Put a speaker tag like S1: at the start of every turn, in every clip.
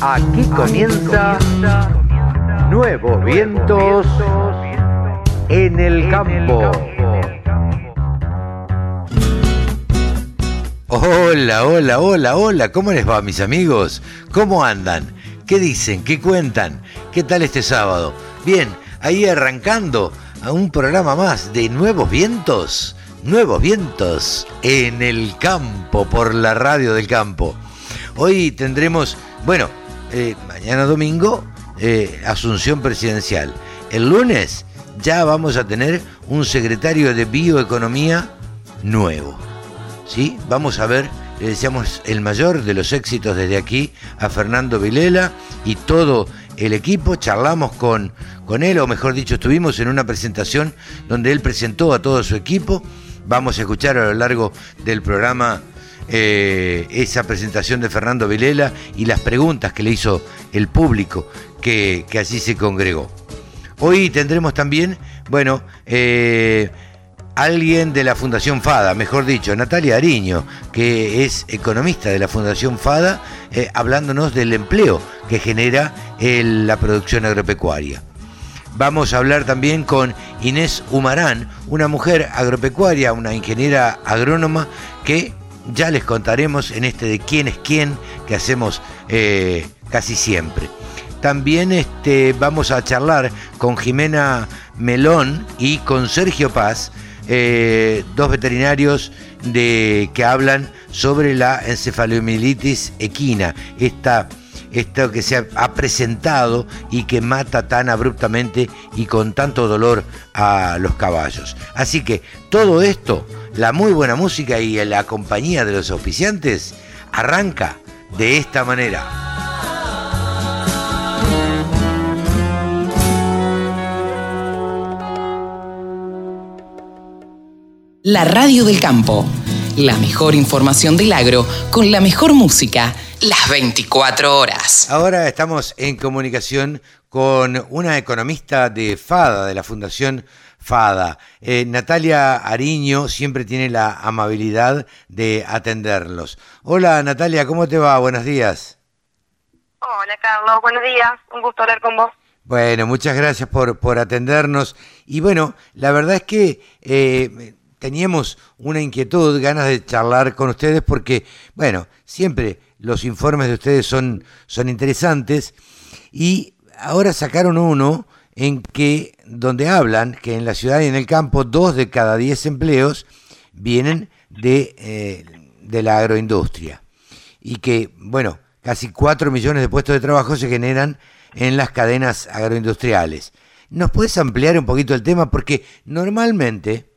S1: Aquí comienza Nuevos Vientos en el Campo.
S2: Hola, hola, hola, hola, ¿cómo les va mis amigos? ¿Cómo andan? ¿Qué dicen? ¿Qué cuentan? ¿Qué tal este sábado? Bien, ahí arrancando a un programa más de Nuevos Vientos, Nuevos Vientos en el campo, por la radio del campo. Hoy tendremos, bueno, eh, mañana domingo, eh, Asunción Presidencial. El lunes ya vamos a tener un secretario de Bioeconomía nuevo. ¿Sí? Vamos a ver, le deseamos el mayor de los éxitos desde aquí a Fernando Vilela y todo el equipo. Charlamos con, con él, o mejor dicho, estuvimos en una presentación donde él presentó a todo su equipo. Vamos a escuchar a lo largo del programa eh, esa presentación de Fernando Vilela y las preguntas que le hizo el público que, así se congregó. Hoy tendremos también, bueno, eh, alguien de la Fundación FADA, mejor dicho, Natalia Ariño, que es economista de la Fundación FADA, eh, hablándonos del empleo que genera la producción agropecuaria. Vamos a hablar también con Inés Humarán, una mujer agropecuaria, una ingeniera agrónoma que ya les contaremos en este de quién es quién que hacemos eh, casi siempre. También este, vamos a charlar con Jimena Melón y con Sergio Paz, eh, dos veterinarios de, que hablan sobre la encefalomielitis equina, esta, esto que se ha, presentado y que mata tan abruptamente y con tanto dolor a los caballos. Así que todo esto la muy buena música y la compañía de los auspiciantes arranca de esta manera.
S3: La radio del campo. La mejor información del agro con la mejor música las 24 horas.
S2: Ahora estamos en comunicación con una economista de FADA, de la Fundación Fada. Eh, Natalia Ariño siempre tiene la amabilidad de atenderlos. Hola Natalia, ¿cómo te va? Buenos días.
S4: Hola Carlos, buenos días. Un gusto hablar con vos.
S2: Bueno, muchas gracias por, por atendernos. Y bueno, la verdad es que eh, teníamos una inquietud, ganas de charlar con ustedes porque, bueno, siempre los informes de ustedes son, son interesantes y ahora sacaron uno en que donde hablan que en la ciudad y en el campo dos de cada diez empleos vienen de, eh, de la agroindustria y que, bueno, casi cuatro millones de puestos de trabajo se generan en las cadenas agroindustriales. ¿Nos puedes ampliar un poquito el tema? Porque normalmente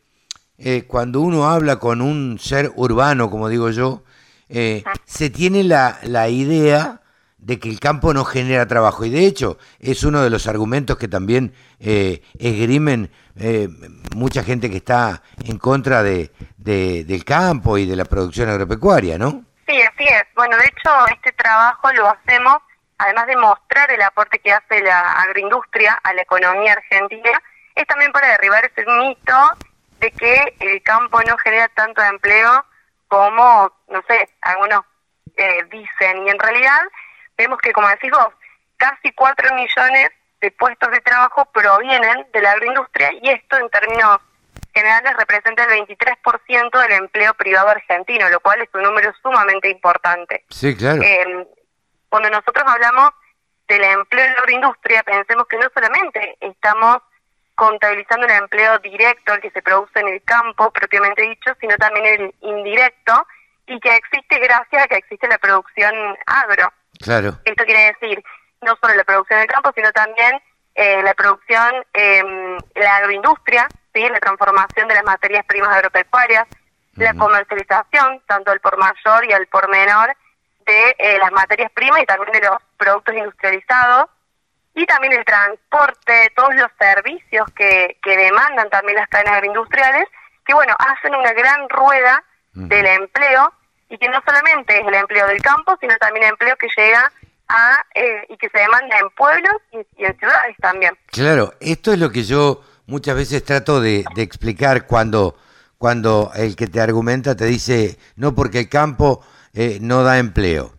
S2: eh, cuando uno habla con un ser urbano, como digo yo, eh, se tiene la, la idea de que el campo no genera trabajo. Y de hecho, es uno de los argumentos que también eh, esgrimen eh, mucha gente que está en contra de, del campo y de la producción agropecuaria, ¿no?
S4: Sí, así es. Bueno, de hecho, este trabajo lo hacemos, además de mostrar el aporte que hace la agroindustria a la economía argentina, es también para derribar ese mito de que el campo no genera tanto empleo como, no sé, algunos eh, dicen. Y en realidad vemos que, como decís vos, casi 4 millones de puestos de trabajo provienen de la agroindustria y esto en términos generales representa el 23% del empleo privado argentino, lo cual es un número sumamente importante.
S2: Sí, claro.
S4: Eh, cuando nosotros hablamos del empleo en la agroindustria, pensemos que no solamente estamos contabilizando el empleo directo, el que se produce en el campo, propiamente dicho, sino también el indirecto, y que existe gracias a que existe la producción agro.
S2: Claro.
S4: Esto quiere decir no solo la producción del campo, sino también eh, la producción, eh, la agroindustria, ¿sí? la transformación de las materias primas agropecuarias, la comercialización, tanto al por mayor y al por menor, de eh, las materias primas y también de los productos industrializados, y también el transporte, todos los servicios que, que demandan también las cadenas agroindustriales, que bueno, hacen una gran rueda del empleo y que no solamente es el empleo del campo, sino también el empleo que llega a eh, y que se demanda en pueblos y, en ciudades también.
S2: Claro, esto es lo que yo muchas veces trato de, explicar cuando, cuando el que te argumenta te dice, no porque el campo eh, no da empleo.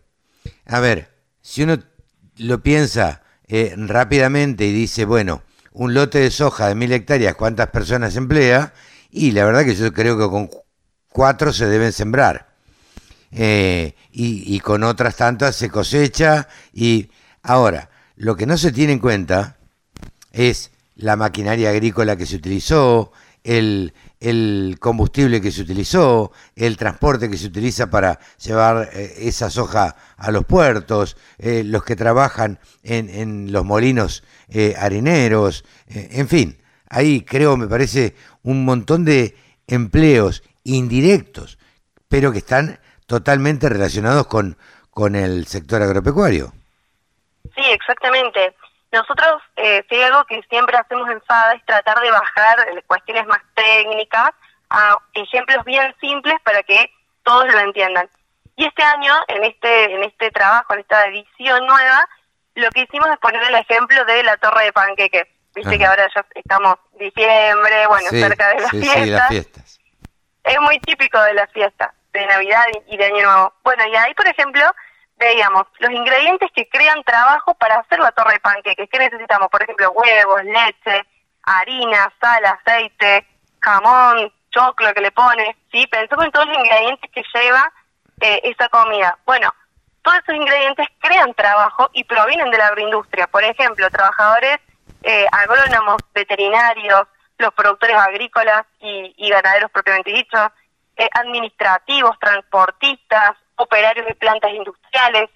S2: A ver, si uno lo piensa eh, rápidamente y dice, bueno, un lote de soja de mil hectáreas, ¿cuántas personas emplea? Y la verdad que yo creo que con cuatro se deben sembrar. Eh, y, y, con otras tantas se cosecha. Y ahora, lo que no se tiene en cuenta es la maquinaria agrícola que se utilizó, el, el combustible que se utilizó, el transporte que se utiliza para llevar eh, esa soja a los puertos, eh, los que trabajan en, en los molinos eh, harineros, en fin, ahí creo, me parece, un montón de empleos indirectos, pero que están totalmente relacionados con, con el sector agropecuario.
S4: Sí, exactamente. Nosotros, eh, si algo que siempre hacemos en FADA es tratar de bajar cuestiones más técnicas a ejemplos bien simples para que todos lo entiendan. Y este año, en este, en este trabajo, en esta edición nueva, lo que hicimos es poner el ejemplo de la torre de panqueques. Viste que ahora ya estamos diciembre, bueno, cerca de las, fiestas. Sí, las fiestas. Es muy típico de las fiestas, de Navidad y de Año Nuevo. Bueno, y ahí, por ejemplo, veíamos los ingredientes que crean trabajo para hacer la torre de panqueques. ¿Qué necesitamos? Por ejemplo, huevos, leche, harina, sal, aceite, jamón, choclo que le pones. ¿sí? Pensamos en todos los ingredientes que lleva eh, esa comida. Bueno, todos esos ingredientes crean trabajo y provienen de la agroindustria. Por ejemplo, trabajadores eh, agrónomos, veterinarios, los productores agrícolas y, ganaderos propiamente dichos, eh, administrativos, transportistas, operarios de plantas industriales,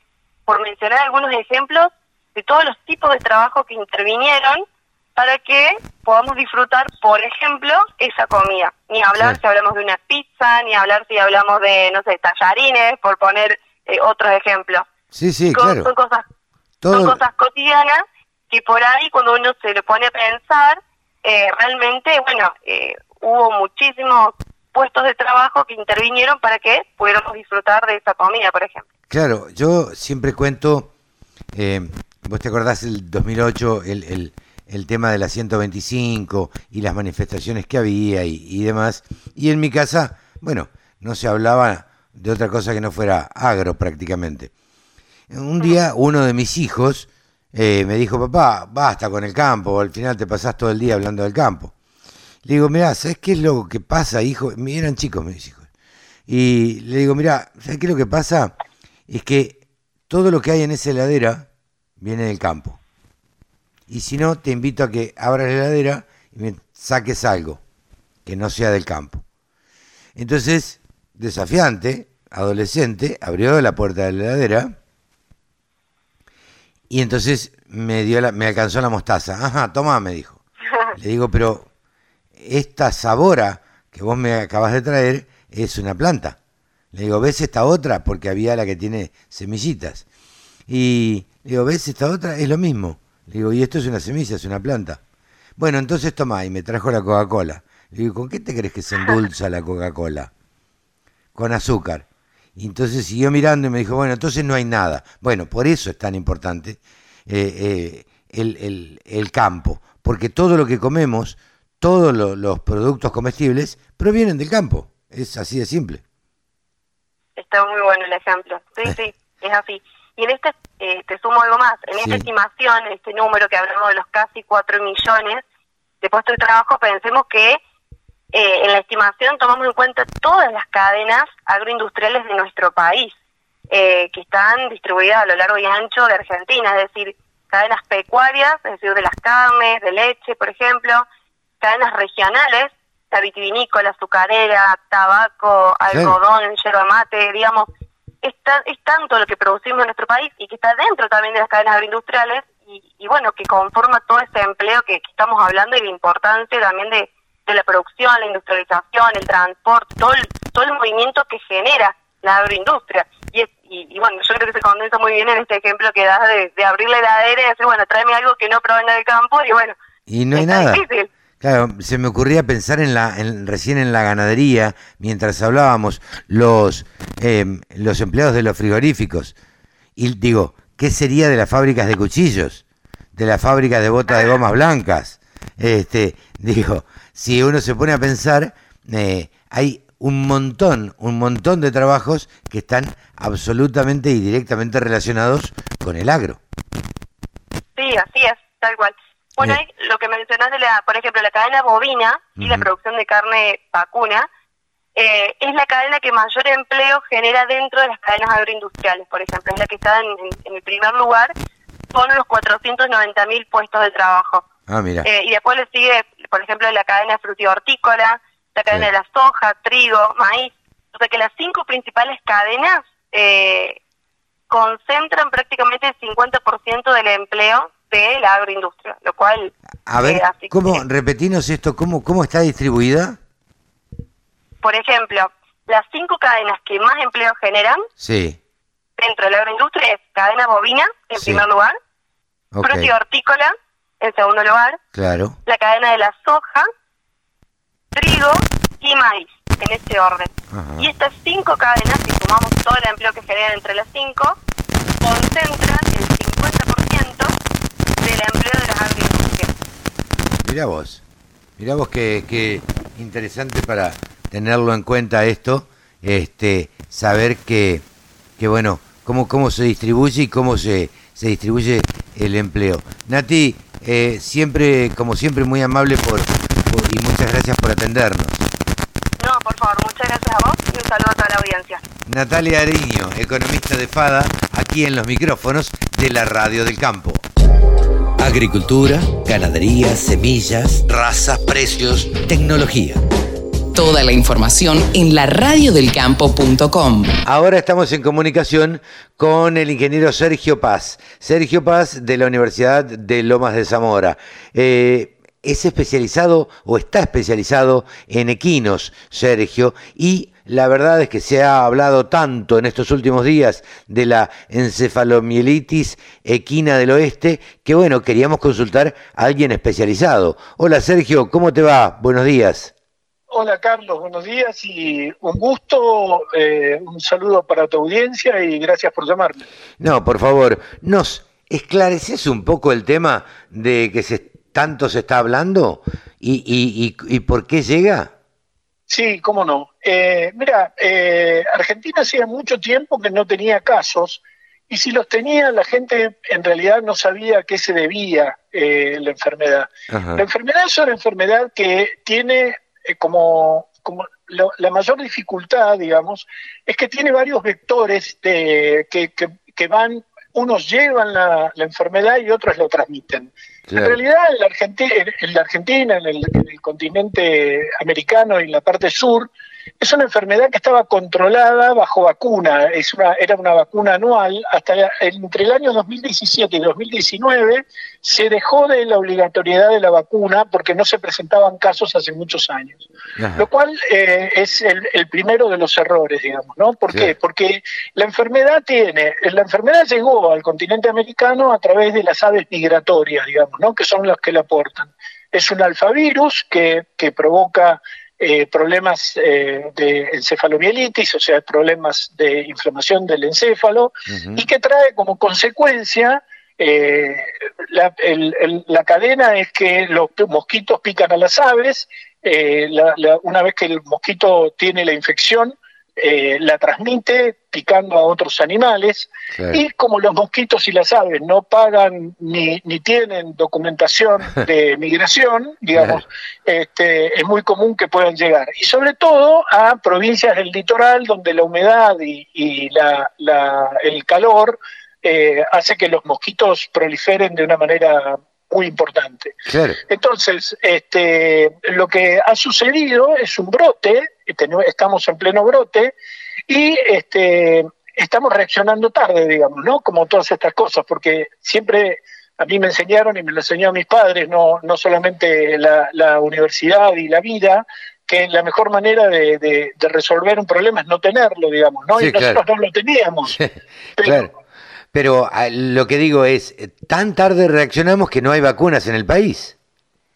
S4: por mencionar algunos ejemplos de todos los tipos de trabajo que intervinieron para que podamos disfrutar, por ejemplo, esa comida. Ni hablar si hablamos de una pizza, ni hablar si hablamos de, no sé, tallarines, por poner eh, otros ejemplos.
S2: Sí, sí, claro.
S4: Son cosas, son cosas cotidianas que por ahí cuando uno se le pone a pensar, eh, realmente, bueno, eh, hubo muchísimos puestos de trabajo que intervinieron para que pudiéramos disfrutar de esa comida, por ejemplo.
S2: Claro, yo siempre cuento, eh, vos te acordás del 2008, el, el, el, tema de la 125 y las manifestaciones que había y, demás, y en mi casa, bueno, no se hablaba de otra cosa que no fuera agro prácticamente. Un día uno de mis hijos eh, me dijo, papá, basta con el campo, al final te pasás todo el día hablando del campo. Le digo, mira, ¿sabes qué es lo que pasa, hijo? Eran chicos mis hijos. Y le digo, mira, ¿sabes qué es lo que pasa? Es que todo lo que hay en esa heladera viene del campo. Y si no, te invito a que abras la heladera y me saques algo que no sea del campo. Entonces, desafiante, adolescente, abrió la puerta de la heladera y entonces me dio la, me alcanzó la mostaza. Ajá, toma, me dijo. Le digo, pero esta sabora que vos me acabas de traer es una planta. Le digo, ¿ves esta otra? Porque había la que tiene semillitas. Y le digo, ¿ves esta otra? Es lo mismo. Le digo, y esto es una semilla, es una planta. Bueno, entonces toma, y me trajo la Coca-Cola. Le digo, ¿con qué te crees que se endulza la Coca-Cola? Con azúcar. Y entonces siguió mirando y me dijo, bueno, entonces no hay nada. Bueno, por eso es tan importante eh, eh, el campo, porque todo lo que comemos todos los productos comestibles provienen del campo. Es así de simple.
S4: Está muy bueno el ejemplo. Sí, eh. sí, es así. Y en este, eh, te sumo algo más, en esta estimación, en este número que hablamos de los casi 4 millones de puestos de trabajo, pensemos que eh, en la estimación tomamos en cuenta todas las cadenas agroindustriales de nuestro país, que están distribuidas a lo largo y ancho de Argentina, es decir, cadenas pecuarias, es decir, de las carnes, de leche, por ejemplo, cadenas regionales, la vitivinícola, azucarera, tabaco, algodón, yerba mate, digamos, es, es tanto lo que producimos en nuestro país y que está dentro también de las cadenas agroindustriales y, bueno, que conforma todo ese empleo que, estamos hablando y la importancia también de, la producción, la industrialización, el transporte, todo el, todo el movimiento que genera la agroindustria. Y, y, bueno, yo creo que se condensa muy bien en este ejemplo que das de, abrir la heladera y decir, bueno, tráeme algo que no provenga del campo y bueno,
S2: y no hay nada. Claro, se me ocurría pensar en la, recién en la ganadería, mientras hablábamos, los, em, los empleados de los frigoríficos. Y digo, ¿qué sería de las fábricas de cuchillos? De las fábricas de botas de gomas blancas. Este, digo, si uno se pone a pensar, eh, hay un montón, un montón de trabajos que están absolutamente y directamente relacionados con el agro.
S4: Sí, así es, tal cual. Bueno, lo que mencionaste, la, por ejemplo, la cadena bovina y la producción de carne vacuna, eh, es la cadena que mayor empleo genera dentro de las cadenas agroindustriales, por ejemplo, es la que está en, el primer lugar con los 490 mil puestos de trabajo.
S2: Ah, mira.
S4: Eh, y después le sigue, por ejemplo, la cadena hortícola, la cadena de la soja, trigo, maíz. O sea que las cinco principales cadenas eh, concentran prácticamente el 50% del empleo de la agroindustria, lo cual...
S2: A ver, ¿cómo, repetinos esto, ¿cómo, ¿cómo está distribuida?
S4: Por ejemplo, las cinco cadenas que más empleo generan
S2: sí.
S4: dentro de la agroindustria es cadena bovina, en primer lugar, okay. hortícola, en segundo lugar,
S2: claro.
S4: la cadena de la soja, trigo y maíz, en ese orden. Y estas cinco cadenas, si sumamos todo el empleo que generan entre las cinco, concentran el 50% del empleo de las agroindustrias.
S2: Mira vos, mira vos qué, qué interesante para tenerlo en cuenta esto, este, saber que, que bueno, cómo, cómo se distribuye y cómo se, se distribuye el empleo. Nati, eh, siempre, como siempre, muy amable por, y muchas gracias por atendernos.
S4: No, por favor, muchas gracias a vos y un saludo a toda la audiencia.
S2: Natalia Ariño, economista de FADA, aquí en los micrófonos de la Radio del Campo. Agricultura, ganadería, semillas, razas, precios, tecnología.
S3: Toda la información en la laradiodelcampo.com.
S2: Ahora estamos en comunicación con el ingeniero Sergio Paz. Sergio Paz de la Universidad de Lomas de Zamora. Eh, es especializado o está especializado en equinos, Sergio, y la verdad es que se ha hablado tanto en estos últimos días de la encefalomielitis equina del oeste que bueno, queríamos consultar a alguien especializado. Hola Sergio, ¿cómo te va? Buenos días.
S5: Hola Carlos, buenos días y un gusto, eh, un saludo para tu audiencia y gracias por llamarme.
S2: No, por favor, ¿nos esclareces un poco el tema de que se, tanto se está hablando y, y, y, por qué llega?
S5: Sí, cómo no. Eh, mira, eh, Argentina hacía mucho tiempo que no tenía casos y si los tenía la gente en realidad no sabía a qué se debía la enfermedad. La enfermedad es una enfermedad que tiene eh, como, como la mayor dificultad, digamos, es que tiene varios vectores de, que, que, van, unos llevan la, enfermedad y otros lo transmiten. En realidad, en la, Argentina, en, la Argentina en, el, en el continente americano y en la parte sur, es una enfermedad que estaba controlada bajo vacuna, es una, era una vacuna anual. Hasta entre el año 2017 y 2019 se dejó de la obligatoriedad de la vacuna porque no se presentaban casos hace muchos años. Lo cual eh, es el, primero de los errores, digamos, ¿no? ¿Por qué? Porque la enfermedad tiene, la enfermedad llegó al continente americano a través de las aves migratorias, digamos, ¿no? Que son las que la aportan. Es un alfavirus que, que provoca eh, problemas eh, de encefalomielitis, o sea, problemas de inflamación del encéfalo, y que trae como consecuencia eh, la, cadena es que los mosquitos pican a las aves, una vez que el mosquito tiene la infección, eh, la transmite picando a otros animales y como los mosquitos y las aves no pagan ni, ni tienen documentación de migración, digamos, este, es muy común que puedan llegar. Y sobre todo a provincias del litoral donde la humedad y, la, el calor eh, hace que los mosquitos proliferen de una manera muy importante. Entonces, este, lo que ha sucedido es un brote, estamos en pleno brote, y este, estamos reaccionando tarde, digamos, ¿no? Como todas estas cosas, porque siempre a mí me enseñaron y me lo enseñó a mis padres, no, no solamente la, universidad y la vida, que la mejor manera de, resolver un problema es no tenerlo, digamos, ¿no? y nosotros no lo teníamos.
S2: claro. Pero ah, lo que digo es, tan tarde reaccionamos que no hay vacunas en el país.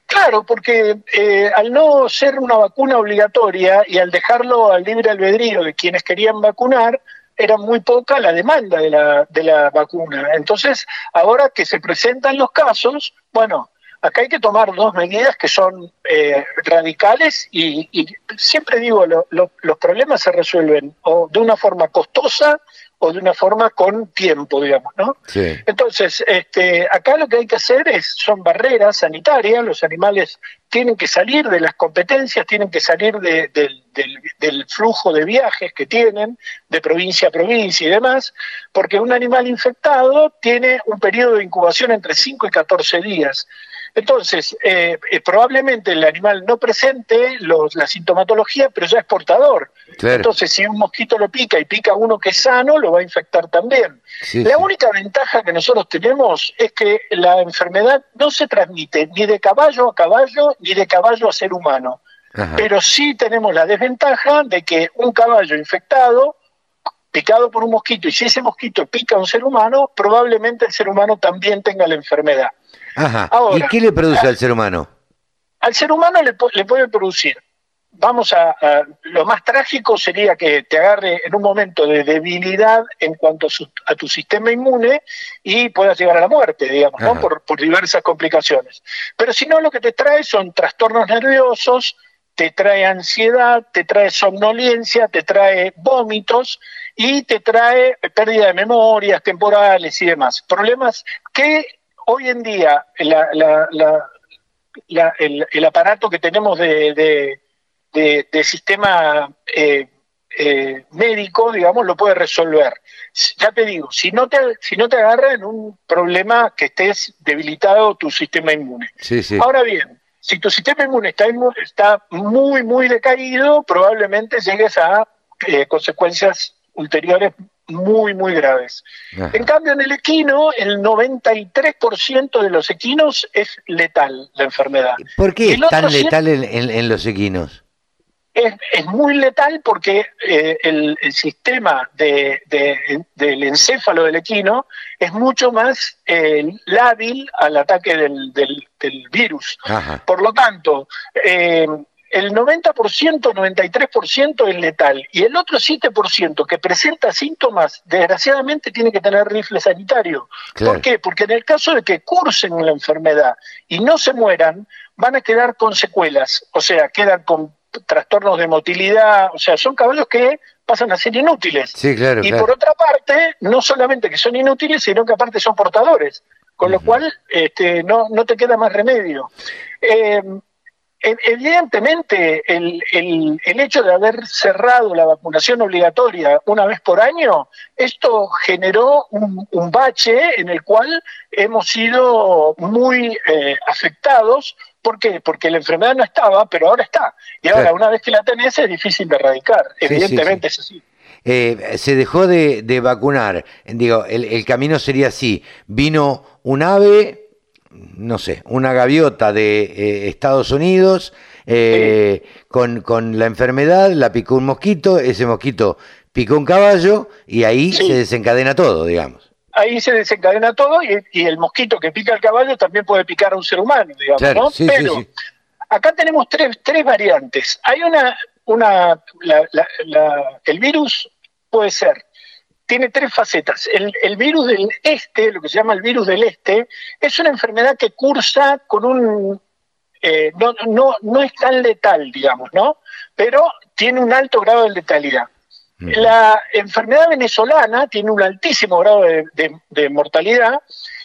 S5: Claro, porque eh, al no ser una vacuna obligatoria y al dejarlo al libre albedrío de quienes querían vacunar, era muy poca la demanda de la, de la vacuna. Entonces, ahora que se presentan los casos, bueno, acá hay que tomar dos medidas que son eh, radicales y, y, siempre digo, lo, lo, los problemas se resuelven o de una forma costosa o de una forma con tiempo, digamos, ¿no?
S2: Sí.
S5: Entonces, este, acá lo que hay que hacer es, son barreras sanitarias, los animales tienen que salir de las competencias, tienen que salir de, del, del, del, flujo de viajes que tienen, de provincia a provincia y demás, porque un animal infectado tiene un periodo de incubación entre 5 y 14 días. Entonces, eh, eh, probablemente el animal no presente los, la sintomatología, pero ya es portador.
S2: Claro.
S5: Entonces, si un mosquito lo pica y pica uno que es sano, lo va a infectar también.
S2: Sí,
S5: la
S2: sí.
S5: única ventaja que nosotros tenemos es que la enfermedad no se transmite ni de caballo a caballo ni de caballo a ser humano.
S2: Ajá.
S5: Pero sí tenemos la desventaja de que un caballo infectado picado por un mosquito y si ese mosquito pica a un ser humano, probablemente el ser humano también tenga la enfermedad.
S2: Ajá.
S5: Ahora,
S2: ¿Y qué le produce al ser humano?
S5: Al ser humano le, le puede producir, vamos a, a- lo más trágico sería que te agarre en un momento de debilidad en cuanto a, su- a tu sistema inmune y puedas llegar a la muerte, digamos, ¿no? Por, por diversas complicaciones. Pero si no, lo que te trae son trastornos nerviosos, te trae ansiedad, te trae somnolencia, te trae vómitos y te trae pérdida de memorias temporales y demás. Problemas que hoy en día la- la- la- el, el aparato que tenemos de, de, de- de sistema eh, eh, médico, digamos, lo puede resolver. Ya te digo, si no te, si no te agarra en un problema que estés debilitado tu sistema inmune.
S2: Sí, sí.
S5: Ahora bien, si tu sistema inmune está, inmu- está muy, muy decaído, probablemente llegues a eh, consecuencias ulteriores muy, muy graves.
S2: Ajá.
S5: En cambio, en el equino, el 93% de los equinos es letal la enfermedad.
S2: ¿Por qué es tan letal en, en- en los equinos?
S5: Es, es muy letal porque eh, el, el sistema de, de- del encéfalo del equino es mucho más eh, lábil al ataque del, del- del virus.
S2: Ajá.
S5: Por lo tanto, eh, el 90%, 93% es letal y el otro 7% que presenta síntomas, desgraciadamente tiene que tener rifle sanitario.
S2: Claro.
S5: ¿Por qué? Porque en el caso de que cursen la enfermedad y no se mueran, van a quedar con secuelas, o sea, quedan con trastornos de motilidad, o sea, son caballos que pasan a ser inútiles.
S2: Sí, claro,
S5: y
S2: claro.
S5: por otra parte, no solamente que son inútiles, sino que aparte son portadores, con lo cual este, no, no te queda más remedio. Eh, Evidentemente, el, el, el hecho de haber cerrado la vacunación obligatoria una vez por año, esto generó un, un bache en el cual hemos sido muy eh, afectados. ¿Por qué? Porque la enfermedad no estaba, pero ahora está. Y ahora,
S2: Claro.
S5: una vez que la tenés, es difícil de erradicar.
S2: Sí, sí,
S5: Evidentemente es así.
S2: Eh, se dejó de, de vacunar. Digo, el, el camino sería así. Vino un ave, no sé, una gaviota de eh, Estados Unidos eh, con, con la enfermedad, la picó un mosquito, ese mosquito picó un caballo y ahí
S5: Sí.
S2: se desencadena todo, digamos.
S5: ahí se desencadena todo y, y el mosquito que pica al caballo también puede picar a un ser humano, digamos,
S2: Claro,
S5: ¿no?
S2: sí, sí,
S5: Pero acá tenemos tres, tres variantes. Hay una, una la- la- la- el virus puede ser, tiene tres facetas. El, el virus del este, lo que se llama el virus del este, es una enfermedad que cursa con un eh, no, no, no es tan letal, digamos, ¿no? Pero tiene un alto grado de letalidad.
S2: Mm.
S5: La enfermedad venezolana tiene un altísimo grado de, de- de mortalidad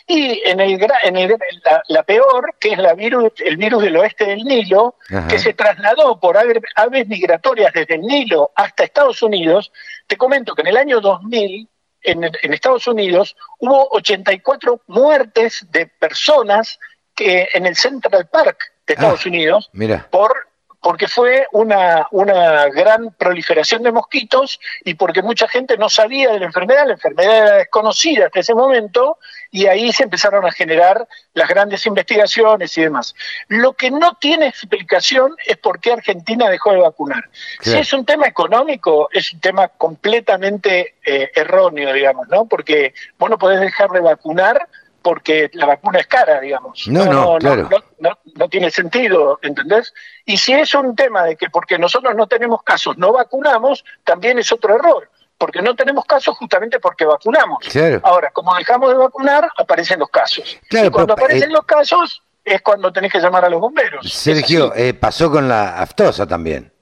S5: y en, el, en el- la, la peor, que es la virus, el virus del oeste del Nilo,
S2: Ajá.
S5: que se trasladó por ave- aves migratorias desde el Nilo hasta Estados Unidos, te comento que en el año 2000 en, en Estados Unidos hubo 84 muertes de personas que en el Central Park de Estados
S2: Ah,
S5: Unidos
S2: Mira,
S5: por porque fue una, una gran proliferación de mosquitos y porque mucha gente no sabía de la enfermedad, la enfermedad era desconocida hasta ese momento y ahí se empezaron a generar las grandes investigaciones y demás. Lo que no tiene explicación es por qué Argentina dejó de vacunar. Si es un tema económico, es un tema completamente eh, erróneo, digamos, ¿no? Porque vos no podés dejar de vacunar porque la vacuna es cara, digamos.
S2: No, no, claro.
S5: no, no, no tiene sentido, ¿entendés? Y si es un tema de que porque nosotros no tenemos casos, no vacunamos, también es otro error, porque no tenemos casos justamente porque vacunamos.
S2: Claro.
S5: Ahora, como dejamos de vacunar, aparecen los casos.
S2: Claro,
S5: y cuando
S2: pero,
S5: aparecen
S2: eh,
S5: los casos, es cuando tenés que llamar a los bomberos.
S2: Sergio, eh, pasó con la aftosa también.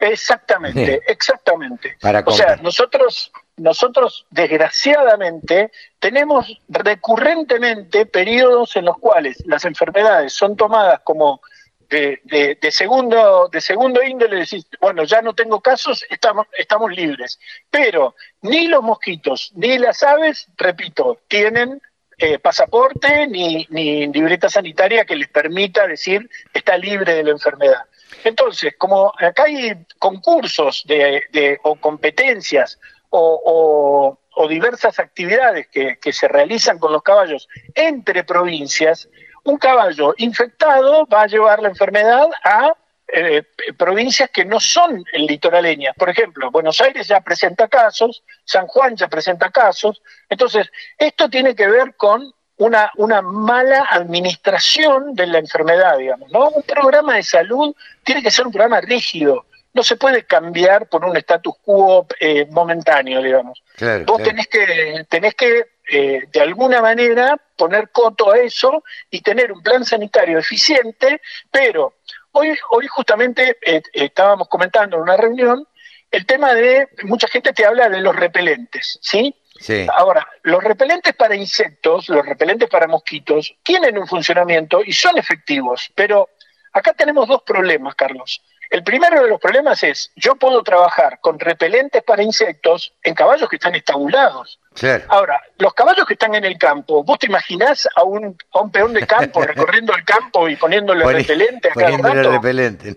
S5: Exactamente, exactamente. o sea, nosotros, nosotros desgraciadamente tenemos recurrentemente periodos en los cuales las enfermedades son tomadas como de, de, segundo de segundo índole decís, bueno, ya no tengo casos, estamos, estamos libres. Pero ni los mosquitos ni las aves, repito, tienen eh, pasaporte ni, libreta sanitaria que les permita decir está libre de la enfermedad. Entonces, como acá hay concursos de o competencias o, diversas actividades que, que se realizan con los caballos entre provincias, un caballo infectado va a llevar la enfermedad a eh, provincias que no son litoraleñas. Por ejemplo, Buenos Aires ya presenta casos, San Juan ya presenta casos. Entonces, esto tiene que ver con una, una mala administración de la enfermedad, digamos. ¿no? Un programa de salud tiene que ser un programa rígido. No se puede cambiar por un status quo eh, momentáneo, digamos. Vos tenés que, tenés que eh, de alguna manera poner coto a eso y tener un plan sanitario eficiente, pero hoy, hoy justamente eh, estábamos comentando en una reunión el tema de, mucha gente te habla de los repelentes, ¿sí? Sí. Ahora, los repelentes para insectos, los repelentes para mosquitos, tienen un funcionamiento y son efectivos, pero acá tenemos dos problemas, Carlos. El primero de los problemas es, yo puedo trabajar con repelentes para insectos en caballos que están estabulados. Ahora, los caballos que están en el campo, ¿vos te imaginás a un, a un peón de campo recorriendo el campo y poniéndole repelente a cada rato? repelente,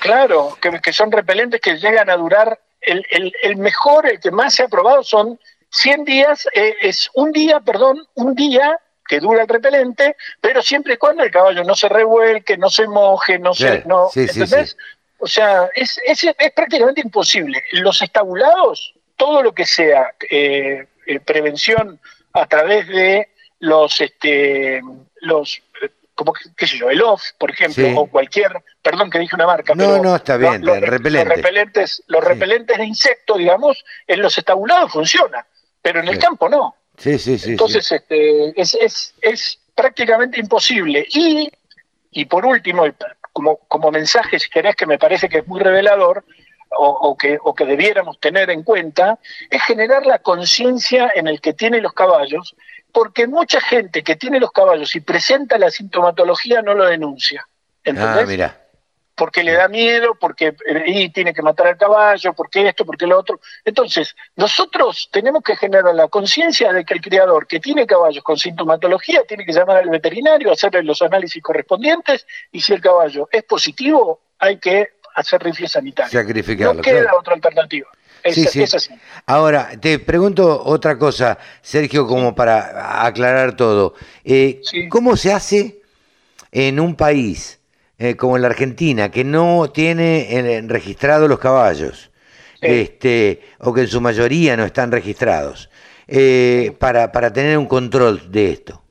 S5: Claro, que, son repelentes que llegan a durar, el, el, el, mejor, el que más se ha probado son 100 días, eh, es un día, perdón, un día que dura el repelente, pero siempre y cuando el caballo no se revuelque, no se moje, no se... No, o sea, es, es, es, prácticamente imposible. Los estabulados, todo lo que sea eh, eh, prevención a través de los, este, los como qué sé yo, el OFF, por ejemplo, o cualquier, perdón que dije una marca,
S2: no, no, está bien,
S5: los,
S2: repelente.
S5: los repelentes, los repelentes de insectos, digamos, en los estabulados funciona, pero en el campo no.
S2: Sí, sí, sí.
S5: Entonces, Este, es, es, es prácticamente imposible. Y, y por último, como, como mensaje, si querés, que me parece que es muy revelador, o, que, o que debiéramos tener en cuenta, es generar la conciencia en el que tienen los caballos, porque mucha gente que tiene los caballos y presenta la sintomatología no lo denuncia. ¿Entendés? Ah, mira porque le da miedo, porque y tiene que matar al caballo, porque esto, porque lo otro. Entonces, nosotros tenemos que generar la conciencia de que el criador que tiene caballos con sintomatología tiene que llamar al veterinario, hacerle los análisis correspondientes y si el caballo es positivo, hay que hacer rifle sanitario.
S2: Sacrificarlo.
S5: No queda otra alternativa. Es, sí, sí. así.
S2: Ahora, te pregunto otra cosa, Sergio, como para aclarar todo. Eh, ¿Cómo se hace en un país eh, como la Argentina, que no tiene registrados los caballos, este, o que en su mayoría no están registrados, eh, para, para tener un control de esto?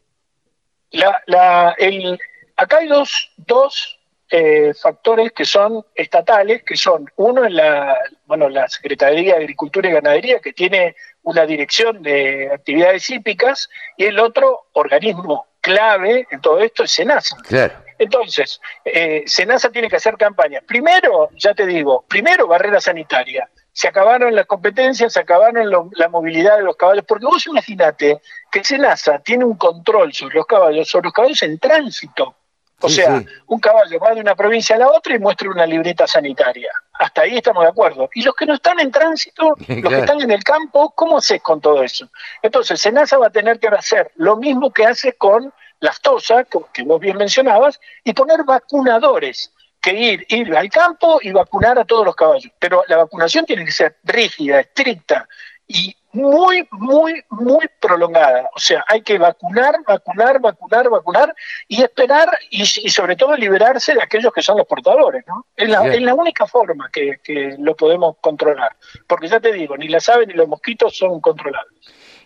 S5: La, el, acá hay dos, dos eh, factores que son estatales, que son uno en la, bueno, la Secretaría de Agricultura y Ganadería, que tiene una dirección de actividades hípicas, y el otro organismo clave en todo esto es SENASA. Claro. Entonces, eh, SENASA tiene que hacer campañas. Primero, ya te digo, primero barrera sanitaria. Se acabaron las competencias, se acabaron la movilidad de los caballos, porque vos imaginate que SENASA tiene un control sobre los caballos, sobre los caballos en tránsito. O sea, un caballo va de una provincia a la otra y muestra una libreta sanitaria. Hasta ahí estamos de acuerdo. Y los que no están en tránsito, los que están en el campo, ¿cómo haces con todo eso? Entonces, SENASA va a tener que hacer lo mismo que hace con lactosa, que vos bien mencionabas, y poner vacunadores, que ir, ir al campo y vacunar a todos los caballos. Pero la vacunación tiene que ser rígida, estricta y muy, muy, muy prolongada. O sea, hay que vacunar, vacunar, vacunar, vacunar y esperar y, sobre todo liberarse de aquellos que son los portadores. ¿no? Es, la, es la única forma que, que, lo podemos controlar. Porque ya te digo, ni las aves ni los mosquitos son controlables.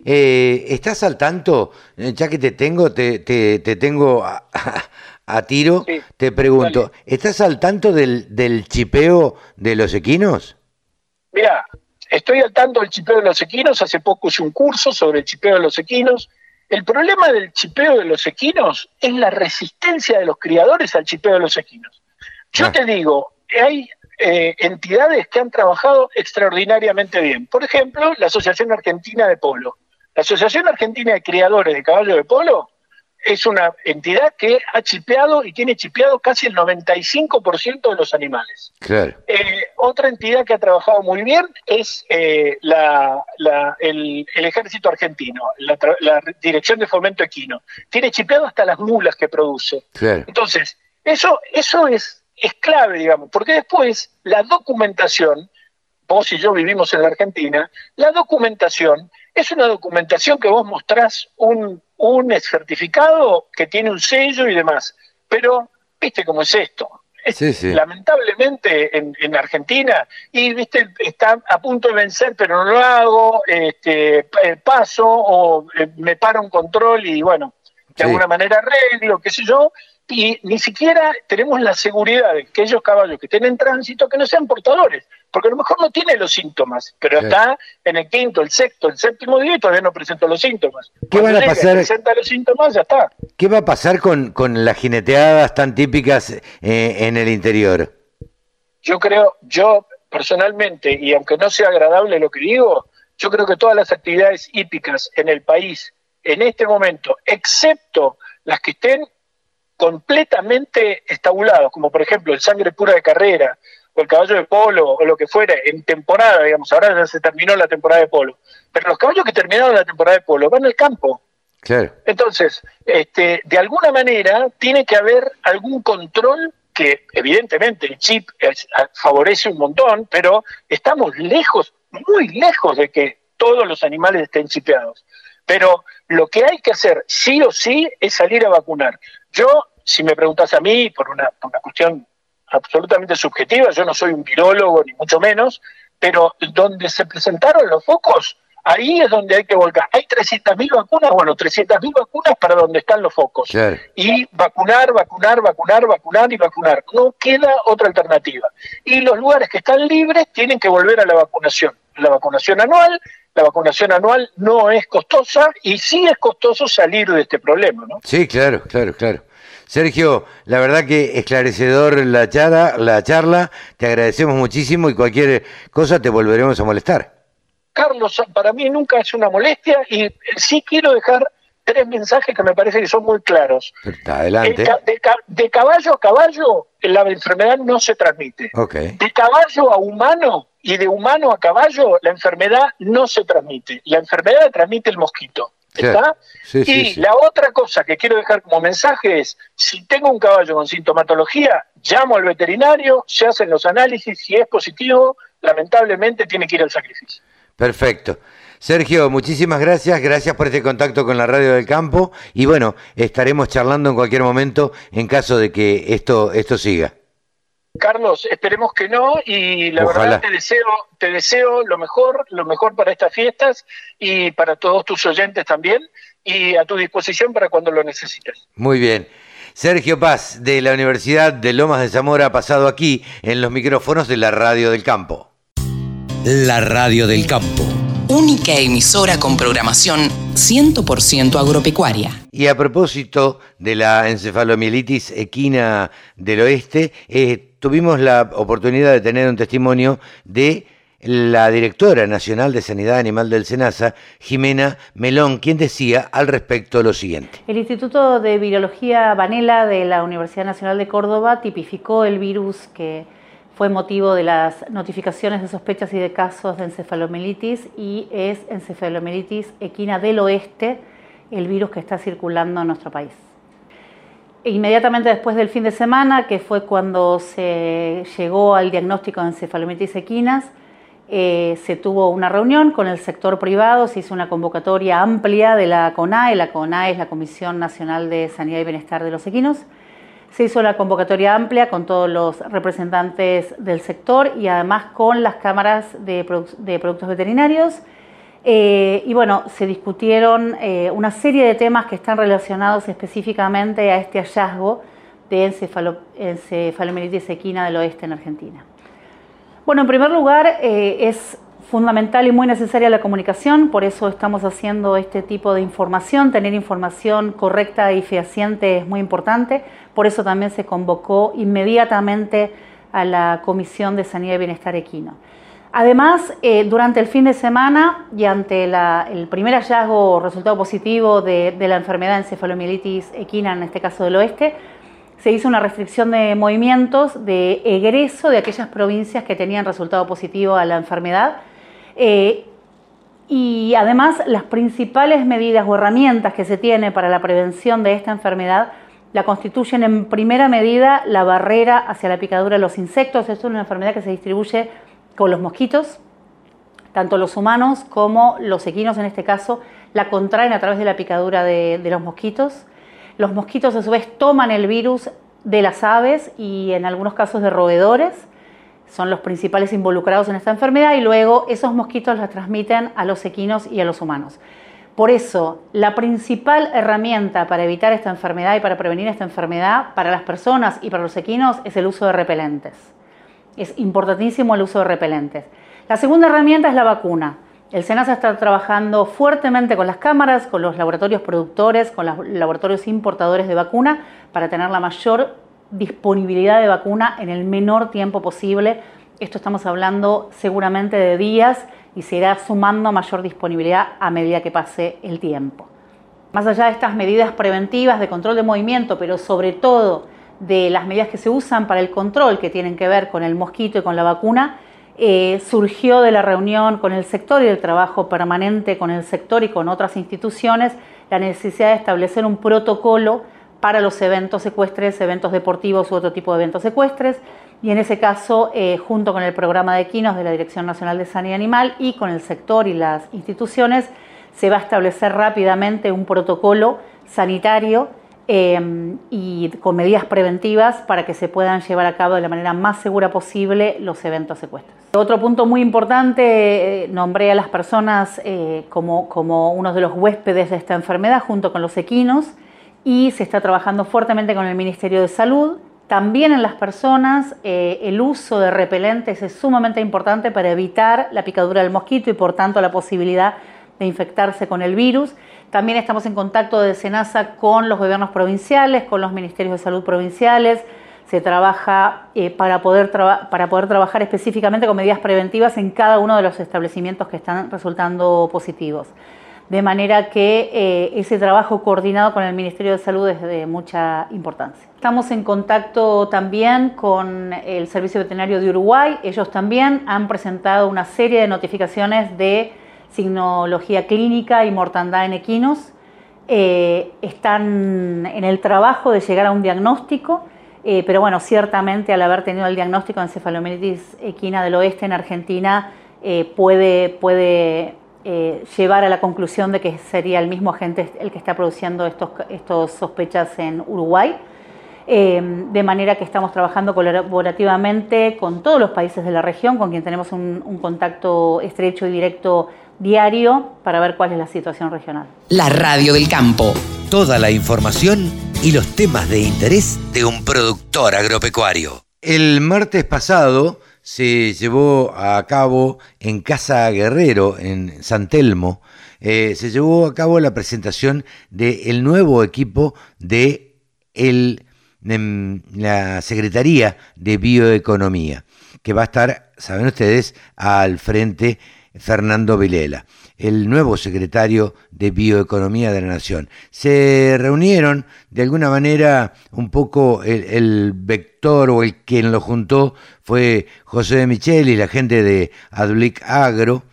S2: Eh, ¿Estás al tanto? Eh, ya que te tengo, te, te, tengo a, tiro, te pregunto, ¿estás al tanto del, del chipeo de los equinos?
S5: Mira, estoy al tanto del chipeo de los equinos, hace poco hice un curso sobre el chipeo de los equinos, El problema del chipeo de los equinos es la resistencia de los criadores al chipeo de los equinos. Yo
S2: Ah.
S5: te digo, hay eh, entidades que han trabajado extraordinariamente bien. Por ejemplo, la Asociación Argentina de Polo. La Asociación Argentina de Criadores de Caballos de Polo es una entidad que ha chipeado y tiene chipeado casi el 95% de los animales.
S2: Claro.
S5: Eh, otra entidad que ha trabajado muy bien es eh, la- la- el, el Ejército Argentino, la, la Dirección de Fomento Equino. Tiene chipeado hasta las mulas que produce.
S2: Claro.
S5: Entonces, eso, eso es, es clave, digamos, porque después la documentación, vos y yo vivimos en la Argentina, la documentación es una documentación que vos mostrás un, un certificado que tiene un sello y demás. Pero, viste cómo es esto. Es-
S2: Sí, sí.
S5: Lamentablemente en, en Argentina, y viste, está a punto de vencer, pero no lo hago, este, eh, paso o eh, me para un control y bueno, de
S2: Sí.
S5: alguna manera arreglo, qué sé yo, y ni siquiera tenemos la seguridad de que aquellos caballos que estén en tránsito que no sean portadores, porque a lo mejor no tiene los síntomas, pero
S2: Claro.
S5: está en el quinto, el sexto, el séptimo día y todavía no presentó los síntomas.
S2: ¿Qué van a
S5: llega
S2: pasar?
S5: presenta los síntomas, ya está.
S2: ¿Qué va a pasar con, con las jineteadas tan típicas eh, en el interior?
S5: Yo creo, yo personalmente, y aunque no sea agradable lo que digo, yo creo que todas las actividades hípicas en el país, en este momento, excepto las que estén completamente estabulados, como por ejemplo el sangre pura de carrera, o el caballo de polo, o lo que fuera, en temporada, digamos, ahora ya se terminó la temporada de polo, pero los caballos que terminaron la temporada de polo van al campo,
S2: Claro.
S5: entonces, este, de alguna manera tiene que haber algún control que evidentemente el chip es- favorece un montón, pero estamos lejos, muy lejos de que todos los animales estén chipeados. Pero lo que hay que hacer sí o sí es salir a vacunar. Yo, si me preguntas a mí, por una, por una cuestión absolutamente subjetiva, yo no soy un virólogo ni mucho menos, pero donde se presentaron los focos, ahí es donde hay que volcar. Hay 300.000 vacunas, bueno, 300.000 vacunas para donde están los focos.
S2: Claro.
S5: Y vacunar, vacunar, vacunar, vacunar y vacunar. No queda otra alternativa. Y los lugares que están libres tienen que volver a la vacunación. La vacunación anual, la vacunación anual no es costosa y sí es costoso salir de este problema, ¿no?
S2: Sí, claro, claro, claro. Sergio, la verdad que esclarecedor la charla, la charla, te agradecemos muchísimo y cualquier cosa te volveremos a molestar.
S5: Carlos, para mí nunca es una molestia y sí quiero dejar tres mensajes que me parece que son muy claros.
S2: Está adelante.
S5: De, de ca- de caballo a caballo, la enfermedad no se transmite. De caballo a humano y de humano a caballo, la enfermedad no se transmite. La enfermedad la transmite el mosquito.
S2: Claro.
S5: ¿Está?
S2: Sí, sí,
S5: y
S2: sí.
S5: la otra cosa que quiero dejar como mensaje es, si tengo un caballo con sintomatología, llamo al veterinario, se hacen los análisis, si es positivo, lamentablemente tiene que ir al sacrificio.
S2: Perfecto. Sergio, muchísimas gracias, gracias por este contacto con la Radio del Campo y bueno, estaremos charlando en cualquier momento en caso de que esto, esto siga.
S5: Carlos, esperemos que no y la
S2: Ojalá.
S5: verdad te deseo, te deseo lo mejor, lo mejor para estas fiestas y para todos tus oyentes también y a tu disposición para cuando lo necesites.
S2: Muy bien. Sergio Paz, de la Universidad de Lomas de Zamora, ha pasado aquí en los micrófonos de la Radio del Campo.
S3: La Radio del Campo. Única emisora con programación 100% agropecuaria.
S2: Y a propósito de la encefalomielitis equina del oeste, eh, tuvimos la oportunidad de tener un testimonio de la directora nacional de Sanidad Animal del SENASA, Jimena Melón, quien decía al respecto lo siguiente.
S6: El Instituto de Virología Vanela de la Universidad Nacional de Córdoba tipificó el virus que fue motivo de las notificaciones de sospechas y de casos de encefalomielitis y es encefalomielitis equina del oeste, el virus que está circulando en nuestro país. Inmediatamente después del fin de semana, que fue cuando se llegó al diagnóstico de encefalomielitis equinas, eh, se tuvo una reunión con el sector privado, se hizo una convocatoria amplia de la CONAE, la CONAE es la Comisión Nacional de Sanidad y Bienestar de los Equinos, se hizo una convocatoria amplia con todos los representantes del sector y además con las cámaras de productos veterinarios. Eh, y bueno, se discutieron eh, una serie de temas que están relacionados específicamente a este hallazgo de encefalo- encefalomielitis equina del oeste en Argentina. Bueno, en primer lugar, eh, es fundamental y muy necesaria la comunicación, por eso estamos haciendo este tipo de información. Tener información correcta y fehaciente es muy importante, por eso también se convocó inmediatamente a la Comisión de Sanidad y Bienestar Equino. Además, eh, durante el fin de semana y ante el primer hallazgo o resultado positivo de, la enfermedad encefalomielitis equina, en este caso del oeste, se hizo una restricción de movimientos de egreso de aquellas provincias que tenían resultado positivo a la enfermedad eh, y además las principales medidas o herramientas que se tiene para la prevención de esta enfermedad la constituyen en primera medida la barrera hacia la picadura de los insectos. Es una enfermedad que se distribuye con los mosquitos, tanto los humanos como los equinos en este caso la contraen a través de la picadura de los mosquitos. Los mosquitos a su vez toman el virus de las aves y en algunos casos de roedores son los principales involucrados en esta enfermedad y luego esos mosquitos la transmiten a los equinos y a los humanos. Por eso, la principal herramienta para evitar esta enfermedad y para prevenir esta enfermedad para las personas y para los equinos es el uso de repelentes. Es importantísimo el uso de repelentes. La segunda herramienta es la vacuna. El SENASA está trabajando fuertemente con las cámaras, con los laboratorios productores, con los laboratorios importadores de vacuna para tener la mayor disponibilidad de vacuna en el menor tiempo posible. Esto estamos hablando seguramente de días y se irá sumando mayor disponibilidad a medida que pase el tiempo. Más allá de estas medidas preventivas de control de movimiento, pero sobre todo de las medidas que se usan para el control que tienen que ver con el mosquito y con la vacuna, eh, surgió de la reunión con el sector y del trabajo permanente con el sector y con otras instituciones la necesidad de establecer un protocolo para los eventos secuestres, eventos deportivos u otro tipo de eventos secuestres. Y en ese caso, eh, junto con el programa de equinos de la Dirección Nacional de Sanidad Animal y con el sector y las instituciones, se va a establecer rápidamente un protocolo sanitario eh, y con medidas preventivas para que se puedan llevar a cabo de la manera más segura posible los eventos secuestros. Otro punto muy importante, eh, nombré a las personas como, como uno de los huéspedes de esta enfermedad junto con los equinos y se está trabajando fuertemente con el Ministerio de Salud. También en las personas eh, el uso de repelentes es sumamente importante para evitar la picadura del mosquito y por tanto la posibilidad de infectarse con el virus. También estamos en contacto de SENASA con los gobiernos provinciales, con los ministerios de salud provinciales. Se trabaja eh, para, poder para poder trabajar específicamente con medidas preventivas en cada uno de los establecimientos que están resultando positivos de manera que eh, ese trabajo coordinado con el Ministerio de Salud es de mucha importancia. Estamos en contacto también con el Servicio Veterinario de Uruguay. Ellos también han presentado una serie de notificaciones de signología clínica y mortandad en equinos. Eh, están en el trabajo de llegar a un diagnóstico, eh, pero bueno, ciertamente al haber tenido el diagnóstico de encefalomielitis equina del oeste en Argentina, puede, puede eh, llevar a la conclusión de que sería el mismo agente el que está produciendo estos, estos sospechas en Uruguay. Eh, de manera que estamos trabajando colaborativamente con todos los países de la región, con quien tenemos un contacto estrecho y directo diario para ver cuál es la situación regional.
S3: La radio del campo.
S2: Toda la información y los temas de interés de un productor agropecuario. El martes pasado se llevó a cabo en Casa Guerrero, en San Telmo, eh, se llevó a cabo la presentación del nuevo equipo de la Secretaría de Bioeconomía, que va a estar, saben ustedes, al frente Fernando Vilela, el nuevo secretario de Bioeconomía de la Nación. Se reunieron de alguna manera un poco el, vector o el quien lo juntó fue José de Michel y la gente de Adblic Agro.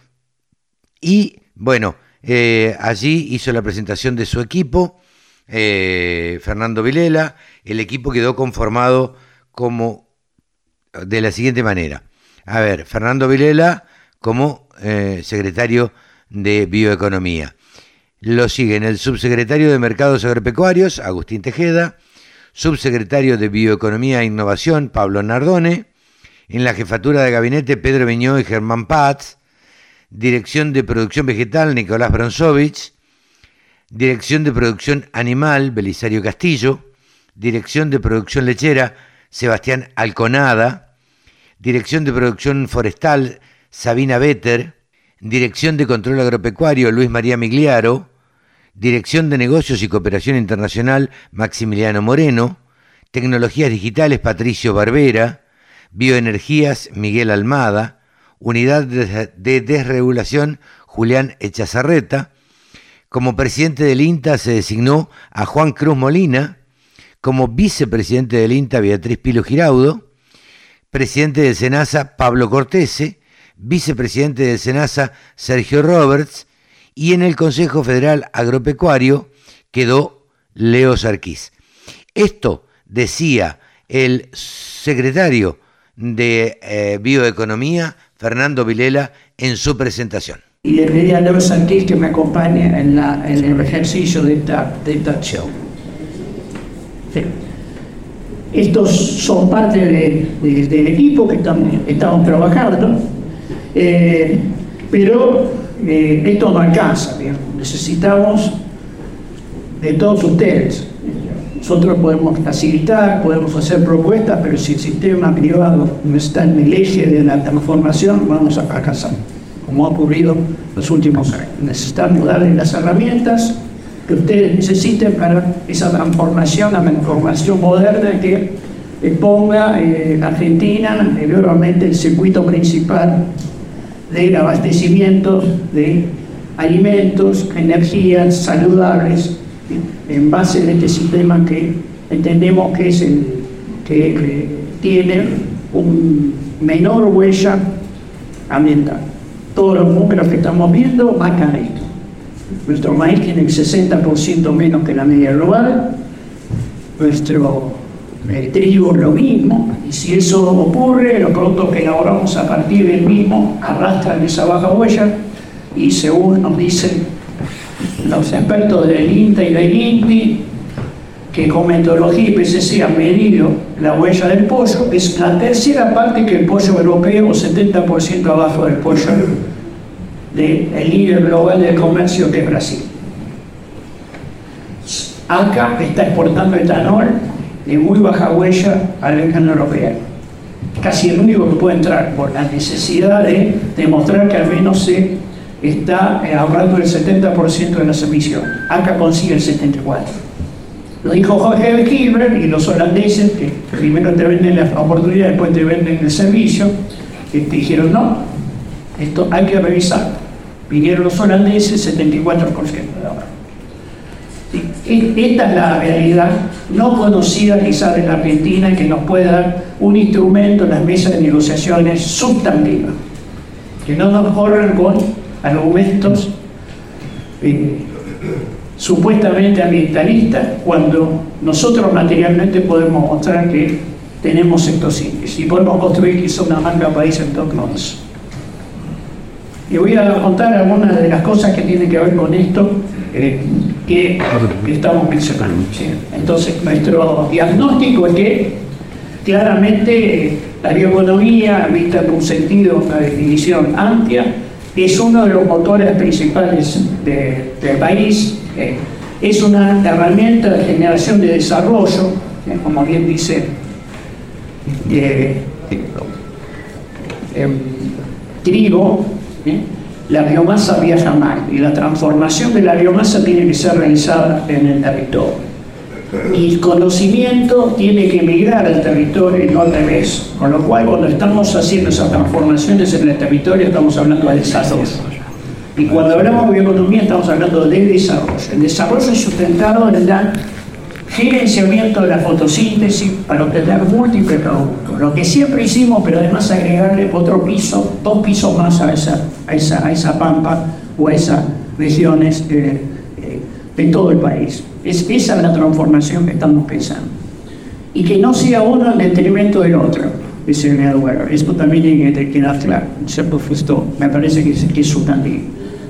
S2: Y bueno, eh, allí hizo la presentación de su equipo, eh, Fernando Vilela. El equipo quedó conformado como de la siguiente manera. A ver, Fernando Vilela como eh, secretario de Bioeconomía. Lo siguen el subsecretario de Mercados Agropecuarios, Agustín Tejeda, subsecretario de Bioeconomía e Innovación, Pablo Nardone, en la jefatura de gabinete, Pedro Viñó y Germán Paz, dirección de producción vegetal, Nicolás Bronsovich, dirección de producción animal, Belisario Castillo, dirección de producción lechera, Sebastián Alconada, dirección de producción forestal, Sabina Vetter, Dirección de Control Agropecuario Luis María Migliaro, Dirección de Negocios y Cooperación Internacional Maximiliano Moreno, Tecnologías Digitales Patricio Barbera, Bioenergías Miguel Almada, Unidad de Desregulación Julián Echazarreta. Como presidente del INTA se designó a Juan Cruz Molina, como vicepresidente del INTA Beatriz Pilo Giraudo, presidente del SENASA Pablo Cortese, vicepresidente del SENASA Sergio Roberts y en el Consejo Federal Agropecuario quedó Leo Sarquís. Esto decía el secretario de eh, Bioeconomía, Fernando Vilela, en su presentación.
S7: Y le pedí a Leo Sarquís que me acompañe en, el ejercicio de esta, de acción. Estos son parte del equipo que estamos, estamos trabajando, eh, pero eh, esto no alcanza, necesitamos de todos ustedes. Nosotros podemos facilitar, podemos hacer propuestas, pero si el sistema privado no está en el eje de la transformación, vamos a fracasar, como ha ocurrido los últimos años. Necesitamos darle las herramientas que ustedes necesiten para esa transformación la transformación moderna que ponga eh, Argentina nuevamente el circuito principal del abastecimiento de alimentos, energías saludables en base a este sistema que entendemos que es el que tiene un menor huella ambiental. Todos los números que estamos viendo marcan esto. Nuestro maíz tiene el 60% menos que la media global, nuestro el trigo lo mismo, y si eso ocurre, los productos que elaboramos a partir del mismo arrastran esa baja huella, y según nos dicen los expertos del INTA y del INTI, que con metodología IPCC han medido la huella del pollo, es la tercera parte que el pollo europeo, 70% abajo del pollo del líder global del comercio que es Brasil. Acá está exportando etanol de muy baja huella a la Unión Europea. Casi el único que puede entrar por la necesidad de demostrar que al menos se está eh, ahorrando el 70% de las emisiones. Acá consigue el 74%. Lo dijo Jorge Kieber y los holandeses, que primero te venden la oportunidad, después te venden el servicio, que te dijeron no, esto hay que revisar. Vinieron los holandeses, 74% de ahorro. Esta es la realidad no conocida quizás en la Argentina que nos pueda dar un instrumento en las mesas de negociaciones sustantivas, que no nos corran con argumentos eh, supuestamente ambientalistas cuando nosotros materialmente podemos mostrar que tenemos estos índices y podemos construir quizá una marca país en torno a. Y voy a contar algunas de las cosas que tienen que ver con esto eh, que, estamos mencionando. Entonces, nuestro diagnóstico es que claramente la bioeconomía, vista en un sentido, una definición amplia, es uno de los motores principales del país, eh, es una herramienta de generación de desarrollo, eh, como bien dice eh, Trigo, la biomasa viaja mal y la transformación de la biomasa tiene que ser realizada en el territorio. Y el conocimiento tiene que migrar al territorio y no al revés. Con lo cual, cuando estamos haciendo esas transformaciones en el territorio, estamos hablando de desarrollo. Y cuando hablamos de bioeconomía, estamos hablando de desarrollo. El desarrollo es sustentado en el gerenciamiento de la fotosíntesis para obtener múltiples productos. Lo que siempre hicimos, pero además agregarle otro piso, dos pisos más a esa, a esa, a esa pampa o a esas regiones eh, eh, de todo el país. Es, esa es la transformación que estamos pensando. Y que no sea uno en detrimento del otro, dice el Esto también tiene que quedar claro. Esto me parece que es, que es.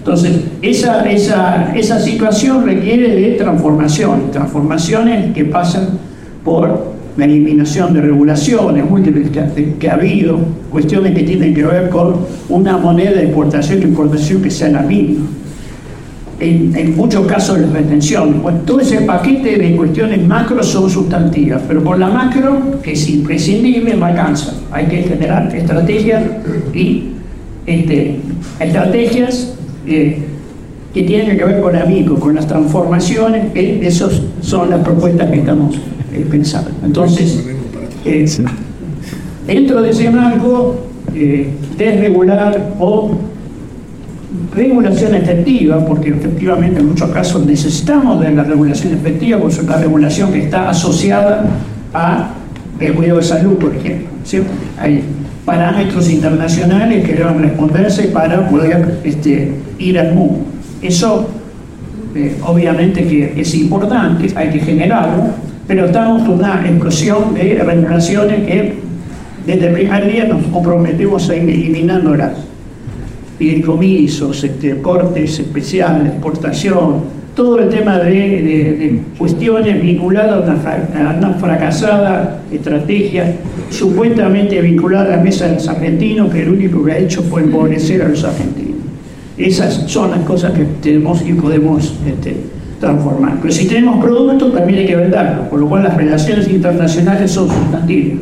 S7: Entonces, esa, esa, esa situación requiere de transformación, transformaciones que pasan por la eliminación de regulaciones múltiples que, ha habido, cuestiones que tienen que ver con una moneda de exportación e importación que sea la misma. En, en, muchos casos las retenciones. Bueno, todo ese paquete de cuestiones macro son sustantivas, pero por la macro, que es imprescindible, no alcanza. Hay que generar estrategias y este, estrategias eh, que tienen que ver con amigos, con las transformaciones, eh, esas son las propuestas que estamos eh, pensando. Entonces, dentro de ese marco, desregular o regulación efectiva, porque efectivamente en muchos casos necesitamos de la regulación efectiva, porque es una regulación que está asociada a el cuidado de salud, por ejemplo. Hay parámetros internacionales que deben responderse para poder este, ir al mundo. Eso eh, obviamente que es importante, hay que generarlo, pero estamos con una explosión de regulaciones que desde el primer día nos comprometemos a ir eliminándolas. Este, cortes especiales, exportación, todo el tema de, cuestiones vinculadas a una, fracasada estrategia, supuestamente vinculada a la mesa de los argentinos, que lo único que ha hecho fue empobrecer a los argentinos. Esas son las cosas que tenemos y podemos este, transformar. Pero si tenemos productos, también hay que venderlos, por lo cual las relaciones internacionales son sustantivas.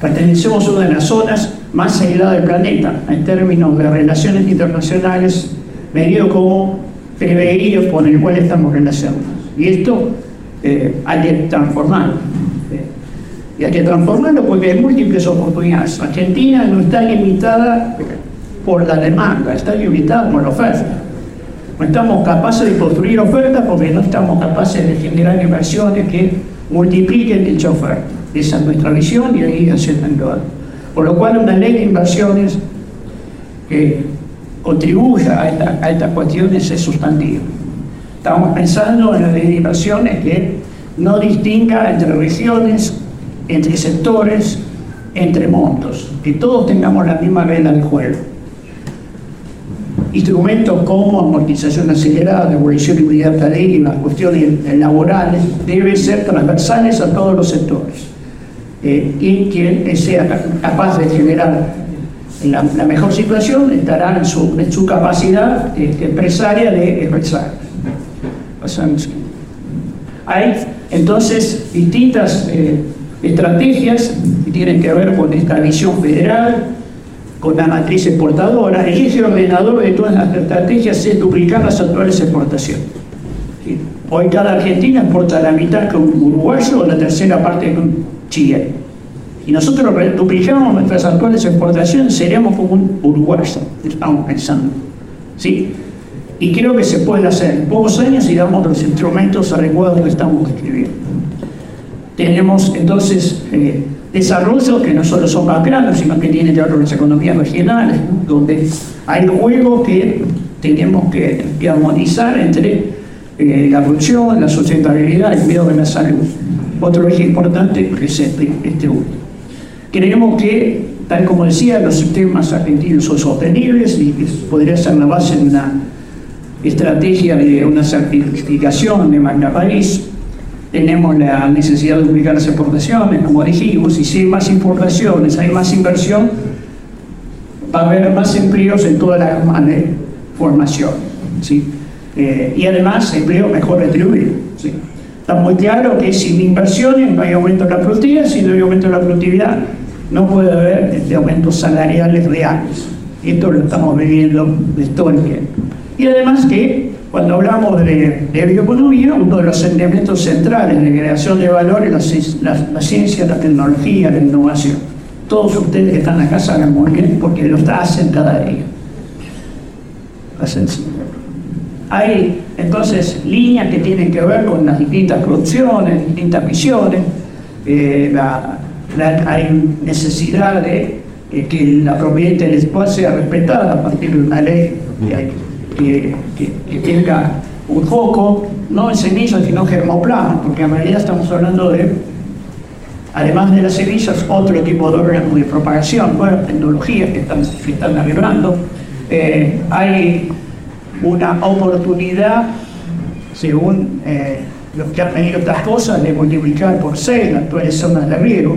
S7: Pertenecemos a una de las zonas más aisladas del planeta en términos de relaciones internacionales, medio como preveído por el cual estamos relacionados. Y esto eh, hay que transformarlo. y hay que transformarlo porque hay múltiples oportunidades. Argentina no está limitada por la demanda, está limitada por la oferta. No estamos capaces de construir ofertas porque no estamos capaces de generar inversiones que multipliquen dicha oferta. Esa es nuestra visión y ahí haciendo Por lo cual una ley de inversiones que contribuya a, estas cuestiones es sustantiva. Estamos pensando en la ley de inversiones que no distinga entre regiones, entre sectores, entre montos, que todos tengamos la misma regla del juego Instrumentos como amortización acelerada, devolución de y las cuestiones laborales deben ser transversales a todos los sectores. Eh, y quien sea capaz de generar la, mejor situación estará en su, en su capacidad este, empresaria de expresar. Hay entonces distintas eh, estrategias que tienen que ver con esta visión federal, con la matriz exportadora, y ese ordenador de todas las estrategias es duplicar las actuales exportaciones. Hoy cada argentina exporta la mitad con uruguayo o la tercera parte con Chile. Y nosotros duplicamos nuestras actuales exportaciones, seríamos como un uruguayo, estamos pensando. ¿Sí? Y creo que se puede hacer en pocos años y damos los instrumentos adecuados que estamos escribiendo. Tenemos entonces eh, desarrollos que no solo son background, sino que tienen ya las economías regionales, donde hay juegos que tenemos que, armonizar entre eh, la producción, la sustentabilidad, el cuidado de la salud. Otro eje importante es este, este último. Creemos que, tal como decía, los sistemas argentinos son sostenibles y podría ser la base de una estrategia de una certificación de Magna País tenemos la necesidad de duplicar las exportaciones, como dijimos, y si hay más importaciones, hay más inversión, va a haber más empleos en toda la gama de formación. ¿sí? Eh, y además, empleo mejor retribuido. ¿sí? Está muy claro que sin inversiones no hay aumento de la productividad, si no hay aumento de la productividad, no puede haber este, aumentos salariales reales. Esto lo estamos viviendo de todo el tiempo. Y además que cuando hablamos de, de, bioeconomía, uno de los elementos centrales de creación de valor es la, ciencia, la tecnología, la innovación. Todos ustedes que están acá saben muy bien porque lo hacen cada día. Hay entonces líneas que tienen que ver con las distintas producciones, distintas visiones. Eh, hay necesidad de eh, que la propiedad intelectual sea respetada a partir de una ley que tenga un foco, no en semillas, sino germoplasma, porque en realidad estamos hablando de, además de las semillas, otro tipo de órganos de propagación, bueno, tecnologías que están, que están eh, hay una oportunidad, según eh, los que han medido estas cosas, de multiplicar por 6 las actuales zonas de riego,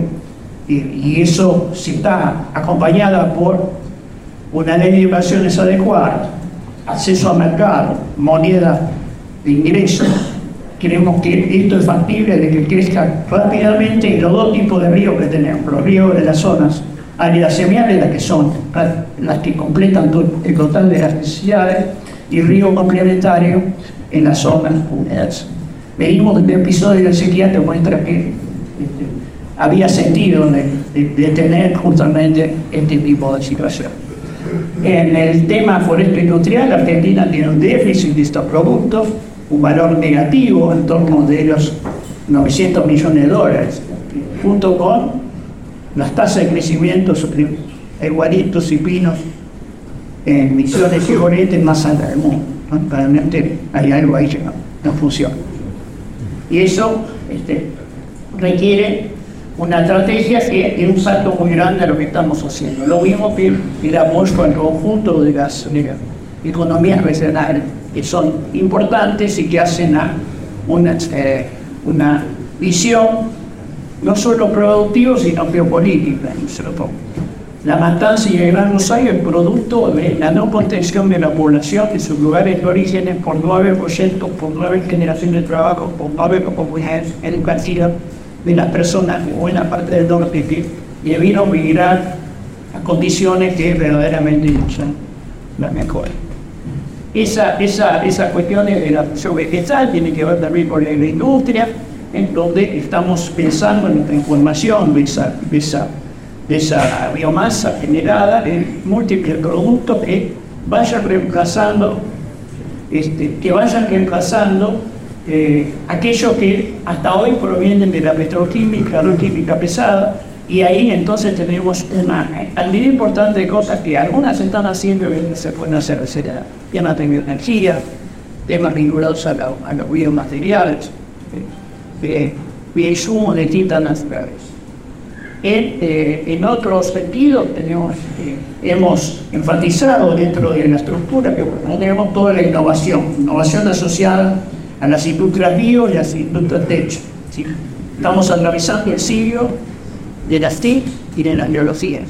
S7: y, eso si está acompañada por una ley de inversiones adecuada, acceso a mercado, moneda de ingreso, creemos que esto es factible de que crezca rápidamente los dos tipos de ríos que tenemos, los ríos de las zonas áreas semiáridas que son las que completan el total de las necesidades y río complementario en las zonas húmedas. Venimos del episodio de la sequía que muestra que este, había sentido de, tener justamente este tipo de situación. En el tema forestre industrial, Argentina tiene un déficit de estos productos, un valor negativo en torno de los 900 millones de dólares, junto con las tasas de crecimiento sobre igualitos y pinos en misiones y más altas del mundo. Realmente hay algo ahí que no funciona. Y eso este, requiere una estrategia que es un salto muy grande a lo que estamos haciendo. Lo mismo que el apoyo al conjunto de las economías regionales, que son importantes y que hacen una, eh, una visión no solo productiva, sino geopolítica. La matanza y el gran rosario es producto de la no contención de la población en sus lugares de origen por nueve proyectos, por nueve generaciones de trabajo, por nueve comunidades educativas de las personas, buena parte del norte, que debieron migrar a condiciones que verdaderamente son las mejores. Esa, esa, esa cuestión de la vegetal tiene que ver también con la industria, en donde estamos pensando en la transformación de esa, de esa de esa biomasa generada en múltiples productos que vayan reemplazando, este, que vayan reemplazando eh, aquellos que hasta hoy provienen de la petroquímica, la química pesada, y ahí entonces tenemos una cantidad importante de cosas que algunas están haciendo y se pueden hacer, temas de energía, temas vinculados a, los biomateriales, eh, bioinsumos de distintas naturales. Eh, en, otro sentido, tenemos, eh, hemos enfatizado dentro de la estructura que tenemos toda la innovación, innovación asociada a las industrias bio y las industrias tech. Estamos atravesando el siglo de las TIC y de las biologías.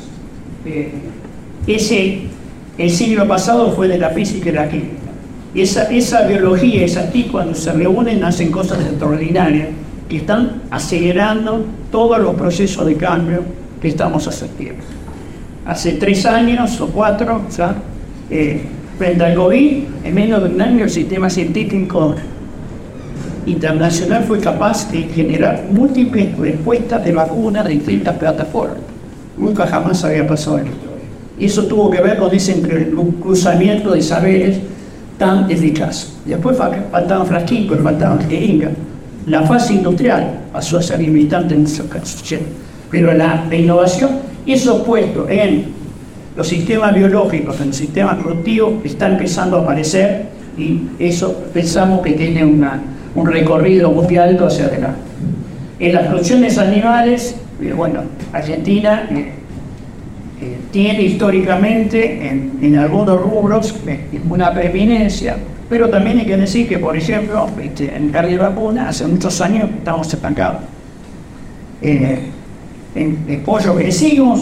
S7: Eh, ese, el siglo pasado fue de la física y la química. Esa, esa biología, esa TIC, cuando se reúnen, hacen cosas extraordinarias que están acelerando todos los procesos de cambio que estamos haciendo. Hace tres años o cuatro, eh, frente al COVID, en menos de un año el sistema científico internacional fue capaz de generar múltiples respuestas de vacunas de distintas plataformas. Nunca jamás había pasado en eso tuvo que ver con ese cruzamiento de saberes tan eficaz. Después faltaban frasquitos, faltaban jeringas la fase industrial pasó a ser limitante en esa ocasión, pero la, innovación, eso puesto en los sistemas biológicos, en el sistema productivo, está empezando a aparecer y eso pensamos que tiene un recorrido muy alto hacia adelante. En las producciones animales, eh, bueno, Argentina eh, eh, tiene históricamente en, en algunos rubros una preeminencia, pero también hay que decir que, por ejemplo, en carne de vacuna, hace muchos años estamos estancados. En el pollo que decimos,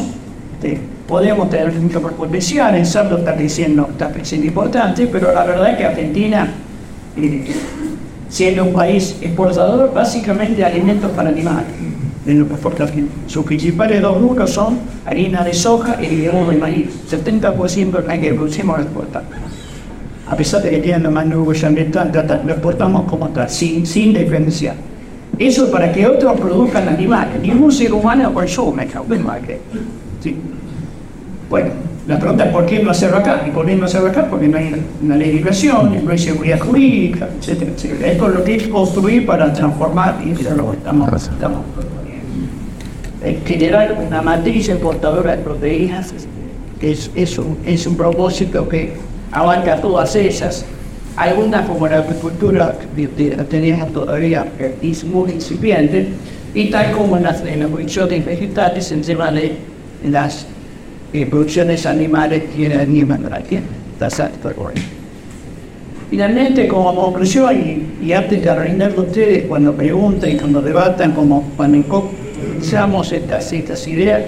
S7: este, podemos tener mucho por potencial, en cerdo está diciendo está siendo importante, pero la verdad es que Argentina, siendo un país exportador, básicamente de alimentos para animales, en que exporta Sus principales dos grupos son harina de soja y grano de maíz. 70% de la que producimos exportamos a pesar de que tienen la mano ambiental, lo exportamos como tal, sin, sin. Eso para que otros produzcan animales. Ningún ser humano consume ¿Sí? Bueno, la pregunta es por qué no hacerlo acá. ¿Y por qué no hacerlo acá? Porque no hay una legislación, no hay seguridad jurídica, etcétera, etcétera. Esto es lo que que construir para transformar, y eso es lo que estamos, estamos generar una matriz exportadora de proteínas que es, es, un, es un propósito que abarca todas ellas. Algunas, como la agricultura, teníamos todavía es muy incipiente, y tal como en las, producciones vegetales, encima de las eh, producciones animales tiene el mismo Finalmente, como conclusión, y, y antes de arruinar ustedes, cuando preguntan y cuando debatan, como cuando empezamos estas, estas ideas,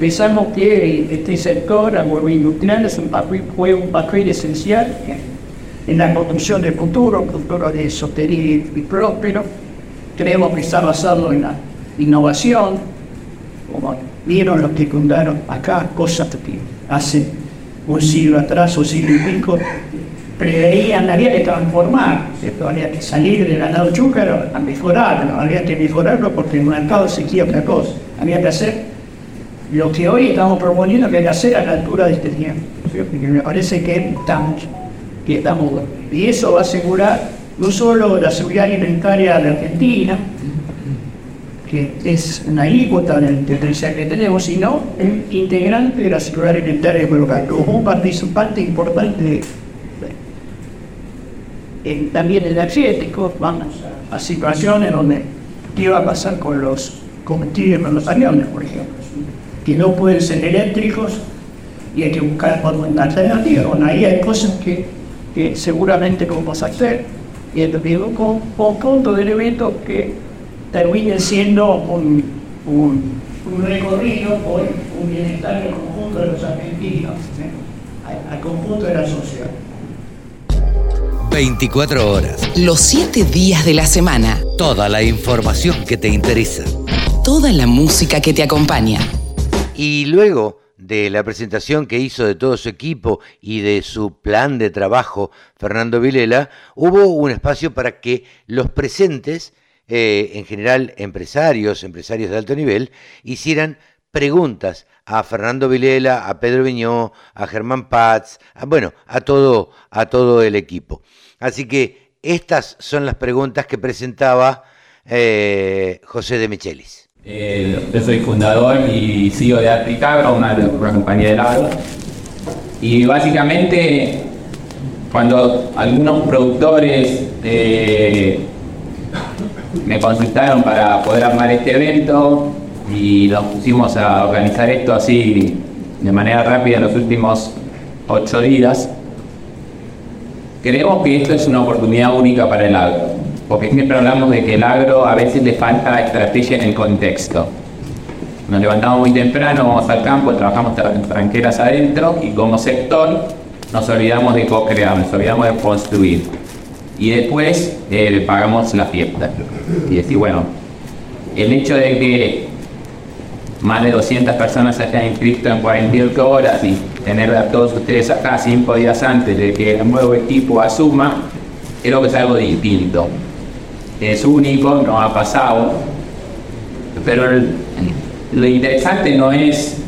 S7: Pensamos que este sector agroindustrial es un papel, fue un papel esencial en la construcción del futuro, futuro de sostenible y próspero. Creemos que está basado en la innovación, como vieron los que fundaron acá cosas que hace un siglo atrás, un siglo y pico, preveían, había que transformar, había que salir del ganado chúcaro a mejorarlo, había que mejorarlo porque el mercado exigía otra cosa, había que hacer lo que hoy estamos proponiendo que hay que hacer a la altura de este tiempo. me parece que estamos, que estamos, y eso va a asegurar no solo la seguridad alimentaria de Argentina, que es una alícuota del potencial que tenemos, sino un integrante de la seguridad alimentaria local, como un participante importante también energético, vamos a situaciones donde qué va a pasar con los combustibles, con los aviones, por ejemplo, que no pueden ser eléctricos y hay que buscar una alternativa. Bueno, ahí hay cosas que, que seguramente vamos a hacer. Y entonces con conjunto de elementos que terminen siendo un, un, un recorrido por un bienestar del conjunto de los argentinos, ¿eh? al conjunto de la sociedad.
S2: 24 horas.
S3: Los 7 días de la semana.
S2: Toda la información que te interesa.
S3: Toda la música que te acompaña.
S2: Y luego de la presentación que hizo de todo su equipo y de su plan de trabajo, Fernando Vilela, hubo un espacio para que los presentes, eh, en general empresarios, empresarios de alto nivel, hicieran preguntas a Fernando Vilela, a Pedro Viñó, a Germán Paz, bueno, a todo, a todo el equipo. Así que estas son las preguntas que presentaba eh, José de Michelis.
S8: Eh, yo soy fundador y CEO de Articabra, una, una compañía de helado. Y básicamente, cuando algunos productores me consultaron para poder armar este evento y nos pusimos a organizar esto así de manera rápida en los últimos ocho días, creemos que esto es una oportunidad única para el agro porque siempre hablamos de que el agro a veces le falta estrategia en el contexto. Nos levantamos muy temprano, vamos al campo, trabajamos tranqueras adentro y como sector nos olvidamos de co-crear, nos olvidamos de construir. Y después eh, pagamos la fiesta. Y decir, bueno, el hecho de que más de 200 personas se hayan inscrito en 48 horas y tener a todos ustedes acá cinco días antes de que el nuevo equipo asuma, creo que es algo distinto es único, no ha pasado, pero lo interesante no es,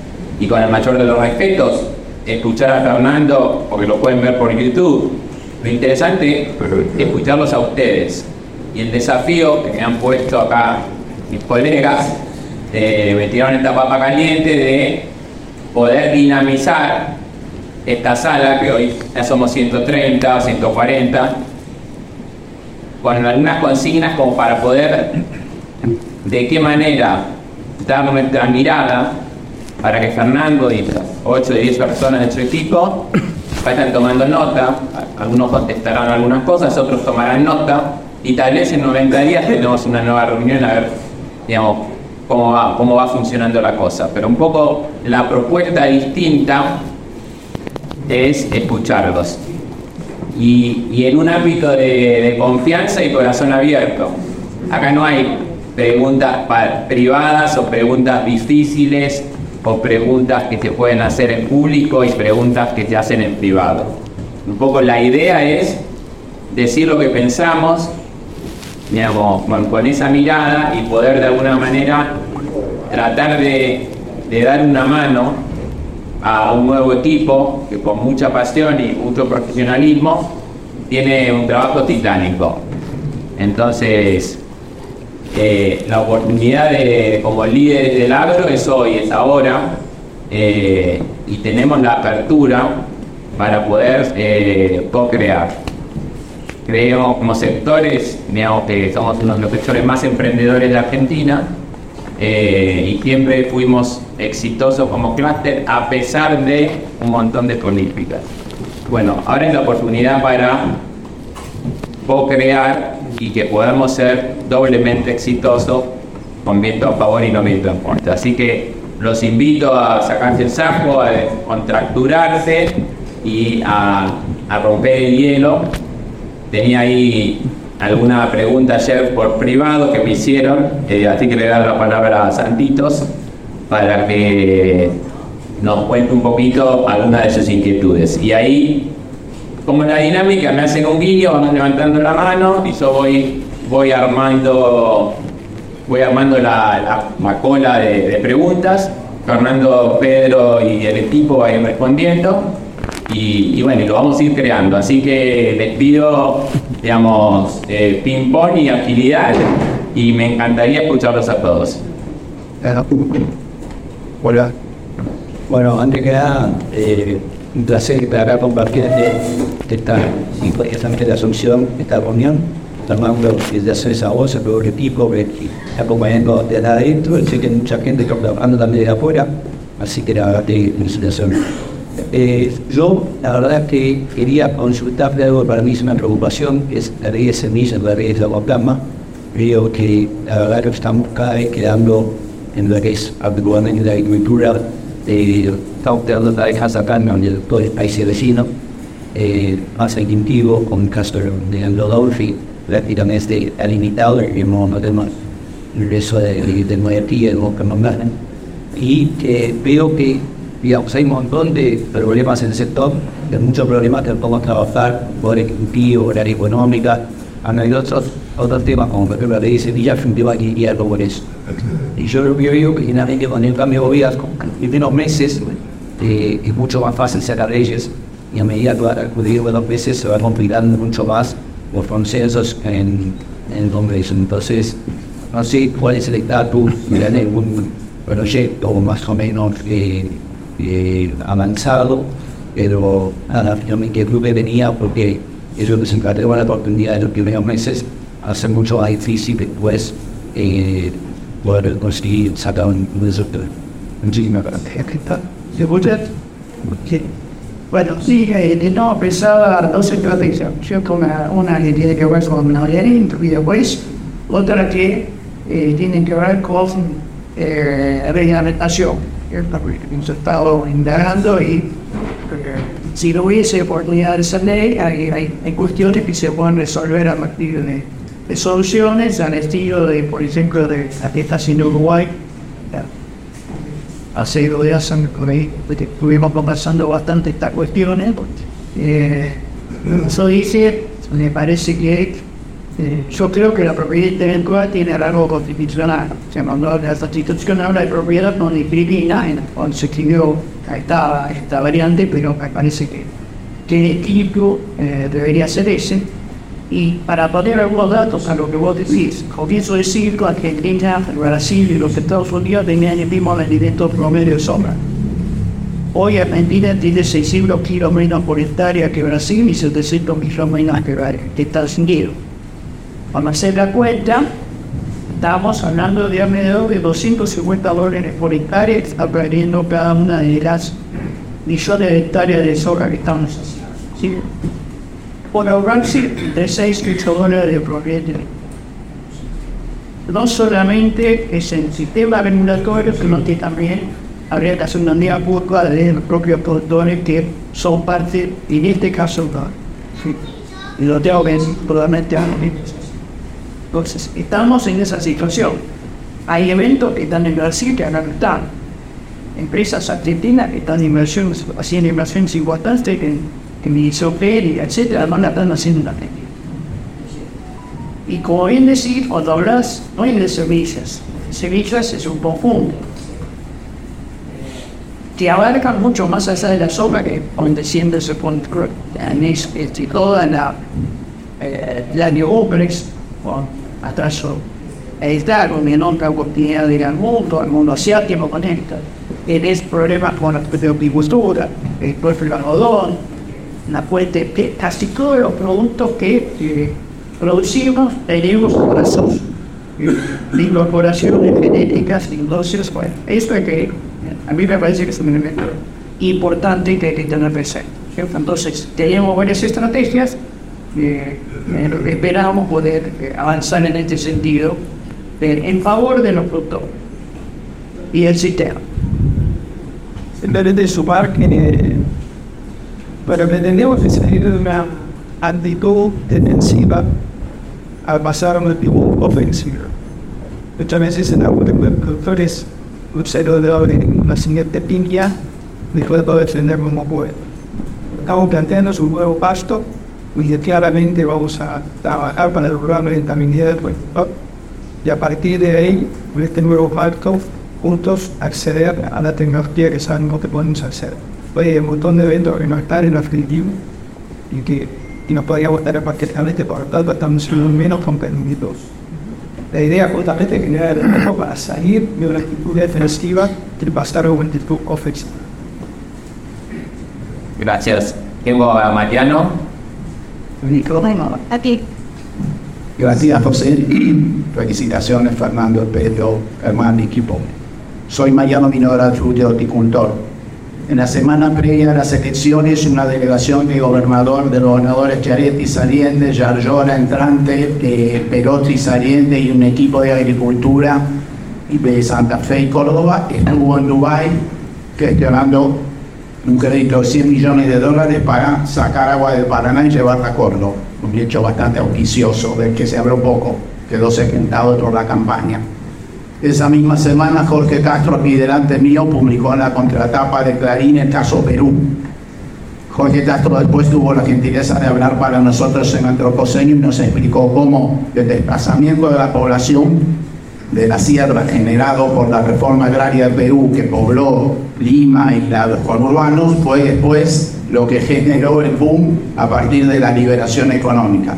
S8: y con el mayor de los respetos, escuchar a Fernando, porque lo pueden ver por YouTube, lo interesante es escucharlos a ustedes. Y el desafío que me han puesto acá mis colegas, eh, me tiraron esta papa caliente de poder dinamizar esta sala, que hoy ya somos 130, 140, con algunas consignas como para poder de qué manera dar nuestra mirada para que Fernando y 8 de 10 personas de su equipo vayan tomando nota, algunos contestarán algunas cosas, otros tomarán nota y tal vez en 90 días tenemos una nueva reunión a ver digamos, cómo, va, cómo va funcionando la cosa. Pero un poco la propuesta distinta es escucharlos y, en un ámbito de, confianza y corazón abierto. Acá no hay preguntas privadas o preguntas difíciles o preguntas que se pueden hacer en público y preguntas que se hacen en privado. Un poco la idea es decir lo que pensamos digamos, con, esa mirada y poder de alguna manera tratar de, de dar una mano a un nuevo equipo que con mucha pasión y mucho profesionalismo tiene un trabajo titánico. Entonces, eh, la oportunidad de, como líderes del agro es hoy, es ahora, eh, y tenemos la apertura para poder eh, co-crear. Creo como sectores, digamos que somos uno de los sectores más emprendedores de Argentina, eh, y siempre fuimos exitosos como clúster a pesar de un montón de políticas. Bueno, ahora es la oportunidad para co-crear y que podamos ser doblemente exitosos con viento a favor y no viento en contra. Así que los invito a sacarse el saco, a contracturarse y a, a romper el hielo. Tenía ahí alguna pregunta ayer por privado que me hicieron, eh, así que le doy la palabra a Santitos para que nos cuente un poquito algunas de sus inquietudes. Y ahí, como la dinámica, me hacen un guiño, van levantando la mano y yo voy, voy armando voy armando la, cola de, preguntas. Fernando, Pedro y el equipo van a ir respondiendo. Y, bueno, lo vamos a ir creando. Así que les pido, digamos, eh, ping-pong y agilidad. Y me encantaría escucharlos a todos.
S9: Hola. Bueno, antes que nada, eh, un placer estar acá compartiendo esta, esta asunción, esta reunión, tomando desde hacer esa voz, el equipo que está acompañando desde adentro, sé que hay mucha gente que está trabajando también de afuera, así que la verdad que felicitación. Eh, yo, la verdad que quería consultarle algo para mí es una preocupación, es la ley de semillas, la ley de la Creo que la verdad que estamos cada vez quedando en lo que es actualmente la agricultura de Cautelos de Hazacan, en todo el país vecino, eh, más instintivo, con el caso de Androdolfi, prácticamente ha limitado el no tenemos el resto de, de, de monarquía, de que nos y que veo que digamos, hay un montón de problemas en el sector, hay muchos problemas que podemos trabajar, por ejecutivo, horaria económica, han habido otros, otros temas como por ejemplo la ley de semillas, un tema que iría por eso. Y yo lo que veo que finalmente con el cambio de gobierno, en unos meses, eh, es mucho más fácil sacar leyes y a medida que va a acudir de los meses se va complicando mucho más los consensos en, en el Congreso. Entonces, no sé cuál es el estatus de algún proyecto más o menos eh, eh, avanzado, pero nada, yo me quedé venía porque ellos desencadenaron la oportunidad de los primeros meses hace mucho más difícil después eh, poder conseguir sacar un resultado. Muchísimas gracias. ¿Se escucha?
S7: Bueno, sí, eh, no, pensaba dos estrategias. Una, una que tiene que ver con la y después otra que eh, tiene que ver con eh, reglamentación. Hemos estado indagando y si no hubiese oportunidad de esa ley, hay, hay, cuestiones que se pueden resolver a partir de, de soluciones al estilo de, por ejemplo, de la que está haciendo Uruguay hace dos días estuvimos conversando bastante estas cuestiones. Eh, eso dice, me parece que eh, yo creo que la propiedad intelectual tiene algo constitucional. Se mandó la constitucional de propiedad no disciplina, cuando se escribió esta, esta variante, pero me parece que, que el equilibrio eh, debería ser ese y para poner algunos datos a lo que vos decís, comienzo a decir que Argentina, Brasil y los Estados Unidos tenían el mismo rendimiento promedio de sombra. Hoy Argentina tiene 600 kilos menos por hectárea que Brasil y 700 kilos menos que, Estados Unidos. A hacer la cuenta, estamos hablando de alrededor de 250 dólares por hectárea, perdiendo cada una de las millones de hectáreas de soja que estamos haciendo por ahorrarse de 6 dólares de propiedad. No solamente es el sistema regulatorio, sino que también habría que hacer una idea pública de los propios productores que son parte, en este caso, y lo tengo que probablemente Entonces, estamos en esa situación. Hay eventos que están en Brasil que ahora no están. Empresas argentinas que están inversiones, haciendo inversiones importantes que que me hizo y etcétera, van a estar haciendo una técnica. Y como bien decir, cuando hablas, no hay de semillas, semillas es un conjunto que abarca mucho más allá de la sombra que donde siempre se pone y toda la eh, atraso está con otra oportunidad de ir al mundo, al mundo asiático. Tienes problemas con la el propio algodón, la fuente, casi todos los productos que eh, producimos tenemos razón de incorporaciones genéticas, indocios, bueno, esto es que a mí me parece que es un elemento importante que hay que tener presente. Entonces, tenemos varias estrategias, eh, esperamos poder eh, avanzar en este sentido en favor de los productores y el sistema.
S9: En vez de sumar que pero pretendemos seguir una actitud defensiva al pasar a un tipo ofensivo. Muchas veces en algunos productores
S7: un servidor en la siguiente piña y puedo defender como puedo. Estamos planteando un nuevo pasto y claramente vamos a trabajar para lograr la rentabilidad del productor y a partir de ahí, con este nuevo pacto, juntos acceder a la tecnología que sabemos que podemos hacer. Hay un montón de eventos que no están en la y que y nos podríamos estar prácticamente por tanto estamos siendo menos competitivos. La idea justamente es generar el tiempo para salir de una actitud defensiva y pasar a una actitud ofensiva.
S8: Gracias. Tengo a Mariano.
S10: Aquí.
S11: Gracias, José. Felicitaciones, Fernando, Pedro, hermano y equipo. Soy Mariano Minora, fruto horticultor. En la semana previa a las elecciones, una delegación de gobernador, de los gobernadores Chiaretti saliente, Yarlora entrante, eh, Perotti saliente y un equipo de agricultura de Santa Fe y Córdoba estuvo en Dubái gestionando un crédito de 100 millones de dólares para sacar agua del Paraná y llevarla a Córdoba. Un hecho bastante auspicioso, del que se habló poco, quedó segmentado por la campaña. Esa misma semana Jorge Castro, aquí delante mío, publicó en la contratapa de Clarín el caso Perú. Jorge Castro después tuvo la gentileza de hablar para nosotros en Antropoceno y nos explicó cómo el desplazamiento de la población de la sierra generado por la reforma agraria de Perú que pobló Lima y los conurbanos fue después lo que generó el boom a partir de la liberación económica.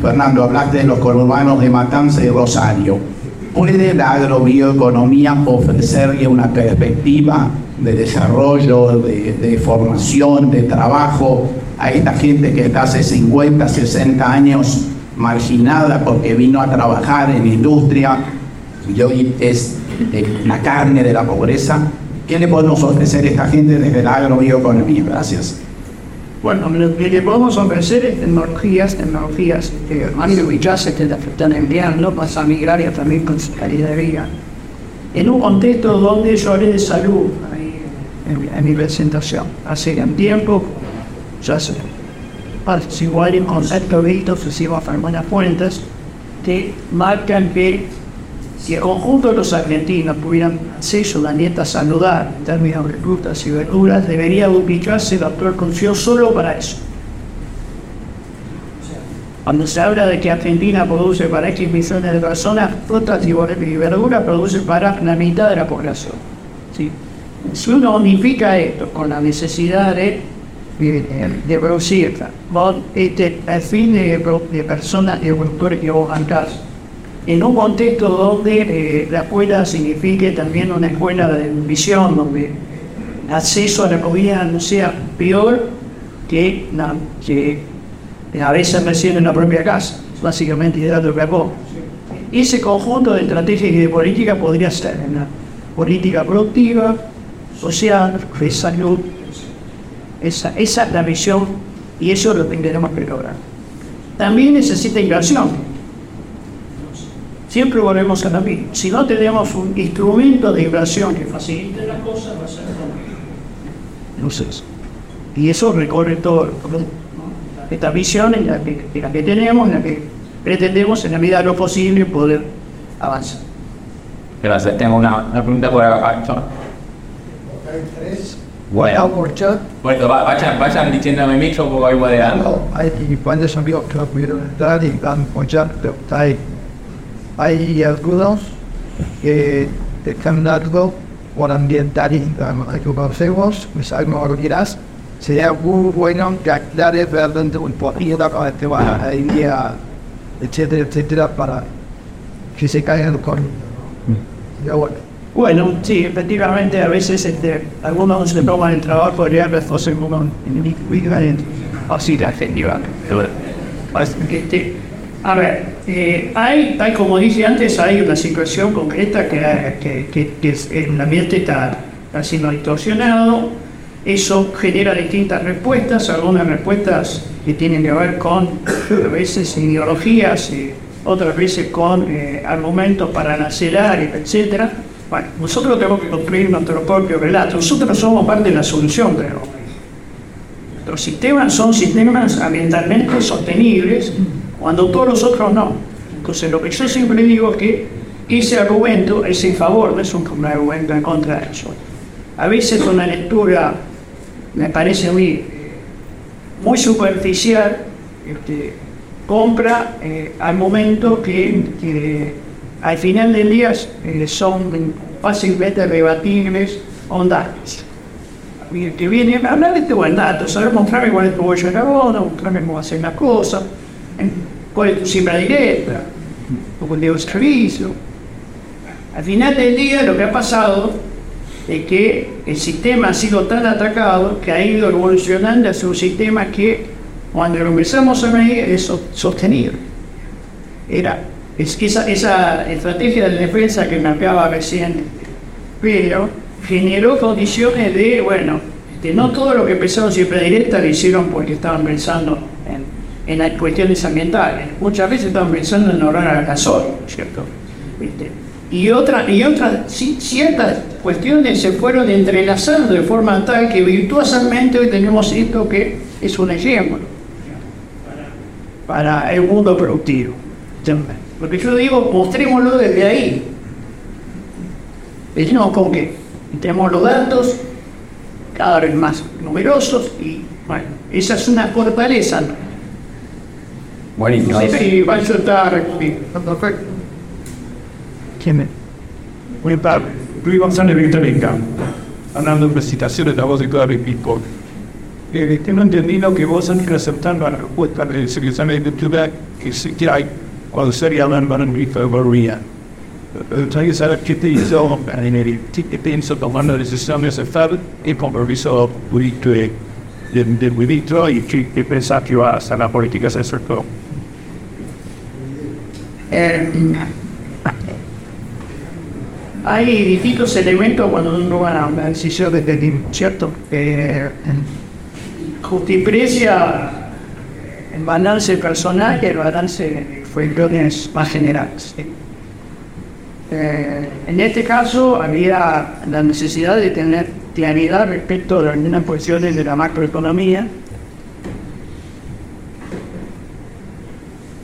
S11: Fernando, hablaste de los conurbanos de Matanza y Rosario ¿Puede la agrobioeconomía ofrecerle una perspectiva de desarrollo, de, formación, de trabajo a esta gente que está hace 50, 60 años marginada porque vino a trabajar en industria y hoy es la carne de la pobreza? ¿Qué le podemos ofrecer a esta gente desde la agrobioeconomía? Gracias.
S7: Bueno, lo que podemos ofrecer es tecnologías, tecnologías que han y ya se están enviando para migraria también con su calidad de vida. En un contexto donde yo hablé de salud en, mi presentación, hace un tiempo, ya se igual en concepto de a buenas fuentes, que marcan que si el conjunto de los argentinos pudieran acceso a la dieta saludable en términos de frutas y verduras, debería ubicarse el actual Constitución solo para eso. Cuando se habla de que Argentina produce para X millones de personas, frutas y verduras produce para la mitad de la población. Si uno unifica esto con la necesidad de, de, producir, este, el fin de, de personas y productores que vos en un contexto donde eh, la escuela signifique también una escuela de visión, donde el acceso a la comida no sea peor que, a veces recién en la propia casa, básicamente hidrato de carbono. Ese conjunto de estrategias y de política podría ser una política productiva, social, de salud. Esa, esa es la visión y eso es lo que tenemos que lograr. También necesita inversión siempre volvemos a la misma. Si no tenemos un instrumento de inversión que facilite las cosas, va a ser mismo. y eso recorre todo esta visión en la, que, tenemos, en la que pretendemos, en la medida de lo posible, poder avanzar.
S8: Gracias. Tengo una, pregunta por acá. Bueno, bueno vayan, vayan diciéndome mucho porque voy moderando.
S7: Cuando se envió que pudieron entrar y van a hay algunos que están dando por ambientalistas, que conocemos, pues algo dirás, sería muy bueno que aclare realmente un poquito para que va a India, etcétera, etcétera, para que se caigan con. bueno. Bueno, sí, efectivamente, a veces este, algunos se toman el trabajo a en así la gente, a ver, eh, hay, como dije antes, hay una situación concreta que, que, que, el ambiente está, siendo distorsionado, eso genera distintas respuestas, algunas respuestas que tienen que ver con a veces ideologías, y otras veces con eh, argumentos para nacerar, etc. Bueno, nosotros tenemos que construir nuestro propio relato, nosotros somos parte de la solución, pero nuestros sistemas son sistemas ambientalmente sostenibles cuando todos los otros no. Entonces lo que yo siempre digo es que ese argumento es en favor, no es un argumento en contra de eso. A veces una lectura, me parece muy, superficial, este, compra eh, al momento que, al final del día eh, son fácilmente rebatibles o datos. Que viene a hablar de este buen dato, saber mostrarme cuál es tu bollo de carbono, mostrarme cómo hacer las cosas, es tu cifra directa, tu de servicio. Al final del día lo que ha pasado es que el sistema ha sido tan atacado que ha ido evolucionando hacia un sistema que cuando lo empezamos a medir es sostenible. Era, es que esa, esa estrategia de defensa que me mapeaba recién, pero generó condiciones de, bueno, este, no todo lo que pensaron siempre directa lo hicieron porque estaban pensando en, las cuestiones ambientales. Muchas veces estaban pensando en ahorrar al gasol, ¿cierto? y otras y otras ciertas cuestiones se fueron entrelazando de forma tal que virtuosamente hoy tenemos esto que es un ejemplo para el mundo productivo. Porque yo digo, mostrémoslo desde ahí. Decimos con que tenemos los datos cada vez más numerosos y bueno, esa es una fortaleza.
S8: Buenísimo.
S7: Sí, va a estar
S12: ¿Quién Muy tarde. Luis González Victorica, hablando de presentaciones de la voz de todo el equipo. Eh, tengo entendido que vos han aceptando a la respuesta del secretario de Cultura que se quiere cuando sería la hermana de María. Entonces, saber qué te hizo en el que pienso tomando decisiones de aceptar y compromiso político de, de ministro y qué pensás que va a hacer la política se acercó.
S7: Eh, hay distintos elementos cuando uno va a una decisión de este tipo, ¿cierto? Eh, justiprecia el balance personal y el balance de cuestiones más generales. Eh, en este caso había la necesidad de tener claridad respecto de algunas cuestiones de la macroeconomía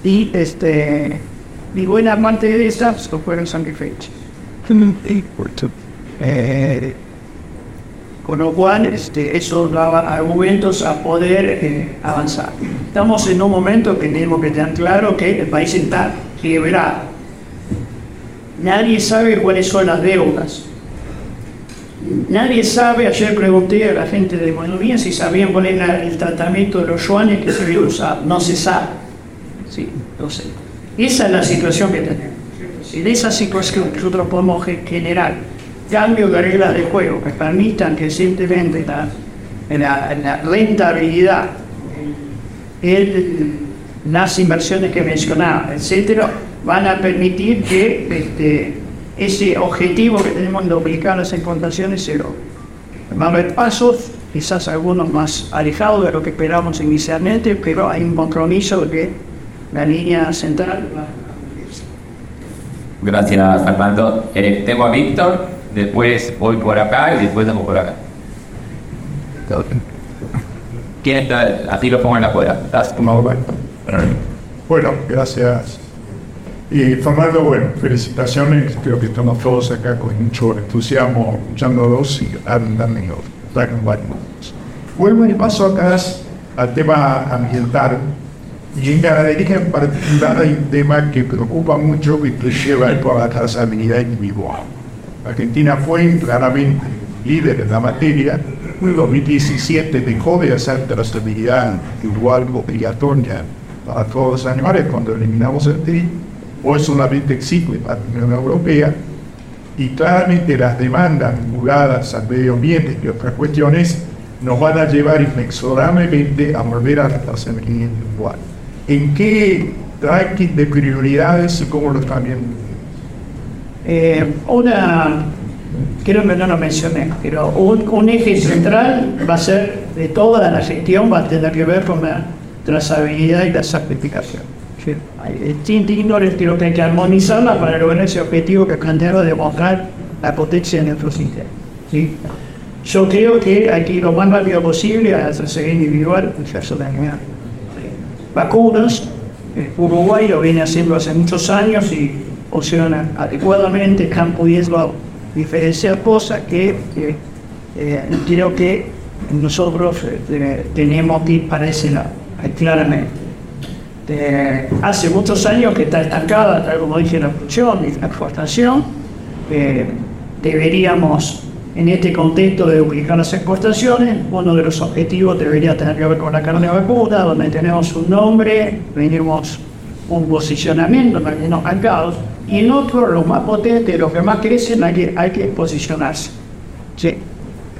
S7: y este y buena parte de esas fueron satisfechas. Eh, con lo cual, este, eso daba argumentos a poder eh, avanzar. Estamos en un momento que tenemos que tener claro que el país está quebrado. Nadie sabe cuáles son las deudas. Nadie sabe, ayer pregunté a la gente de Economía si sabían cuál era el tratamiento de los yuanes que se había usado. No se sabe. Sí, no sé. Esa es la situación que tenemos. En esa situación nosotros podemos generar cambios de reglas de juego que permitan que simplemente la, la, rentabilidad, las inversiones que mencionaba, etcétera, van a permitir que este, ese objetivo que tenemos de duplicar las importaciones se logre. Va a haber pasos, quizás algunos más alejados de lo que esperamos inicialmente, pero hay un compromiso de que la línea central va
S8: Gracias, Fernando. Eh, tengo a Víctor, después voy por acá y después vengo por acá. ¿Quién está? Así lo pongo en la cuerda.
S12: Bueno, gracias. Y Fernando, bueno, felicitaciones. Creo que estamos todos acá con mucho entusiasmo escuchándolos y andando. Vuelvo y paso acá al tema ambiental y en ganadería en particular hay un tema que preocupa mucho y que lleva por la trazabilidad individual. Argentina fue claramente líder en la materia. En 2017 dejó de hacer trazabilidad individual obligatoria para todos los animales cuando eliminamos el TRI. Hoy solamente existe para la Unión Europea. Y claramente las demandas vinculadas al medio ambiente y otras cuestiones nos van a llevar inexorablemente a volver a la trazabilidad individual en qué ranking de prioridades y cómo lo están viendo.
S7: Eh, una, creo que no lo mencioné, pero un, eje central va a ser de toda la gestión, va a tener que ver con la trazabilidad y la certificación. ¿sí? Distintos creo que hay que armonizarla para lograr ese objetivo que planteaba de mostrar la potencia de nuestro sistema. ¿sí? Yo creo que hay que ir lo más rápido posible a la trazabilidad individual en caso vacunas. Uruguay lo viene haciendo hace muchos años y funciona adecuadamente, están pudiendo diferenciar cosas que eh, creo que nosotros eh, tenemos que ir claramente. hace muchos años que está estancada, tal como dije, la producción y la exportación. deberíamos, en este contexto de ubicar las exportaciones, uno de los objetivos debería tener que ver con la carne vacuna, donde tenemos un nombre, tenemos un posicionamiento en los mercados, y en otro, lo más potente, lo que más crecen, hay que, hay que posicionarse. Sí.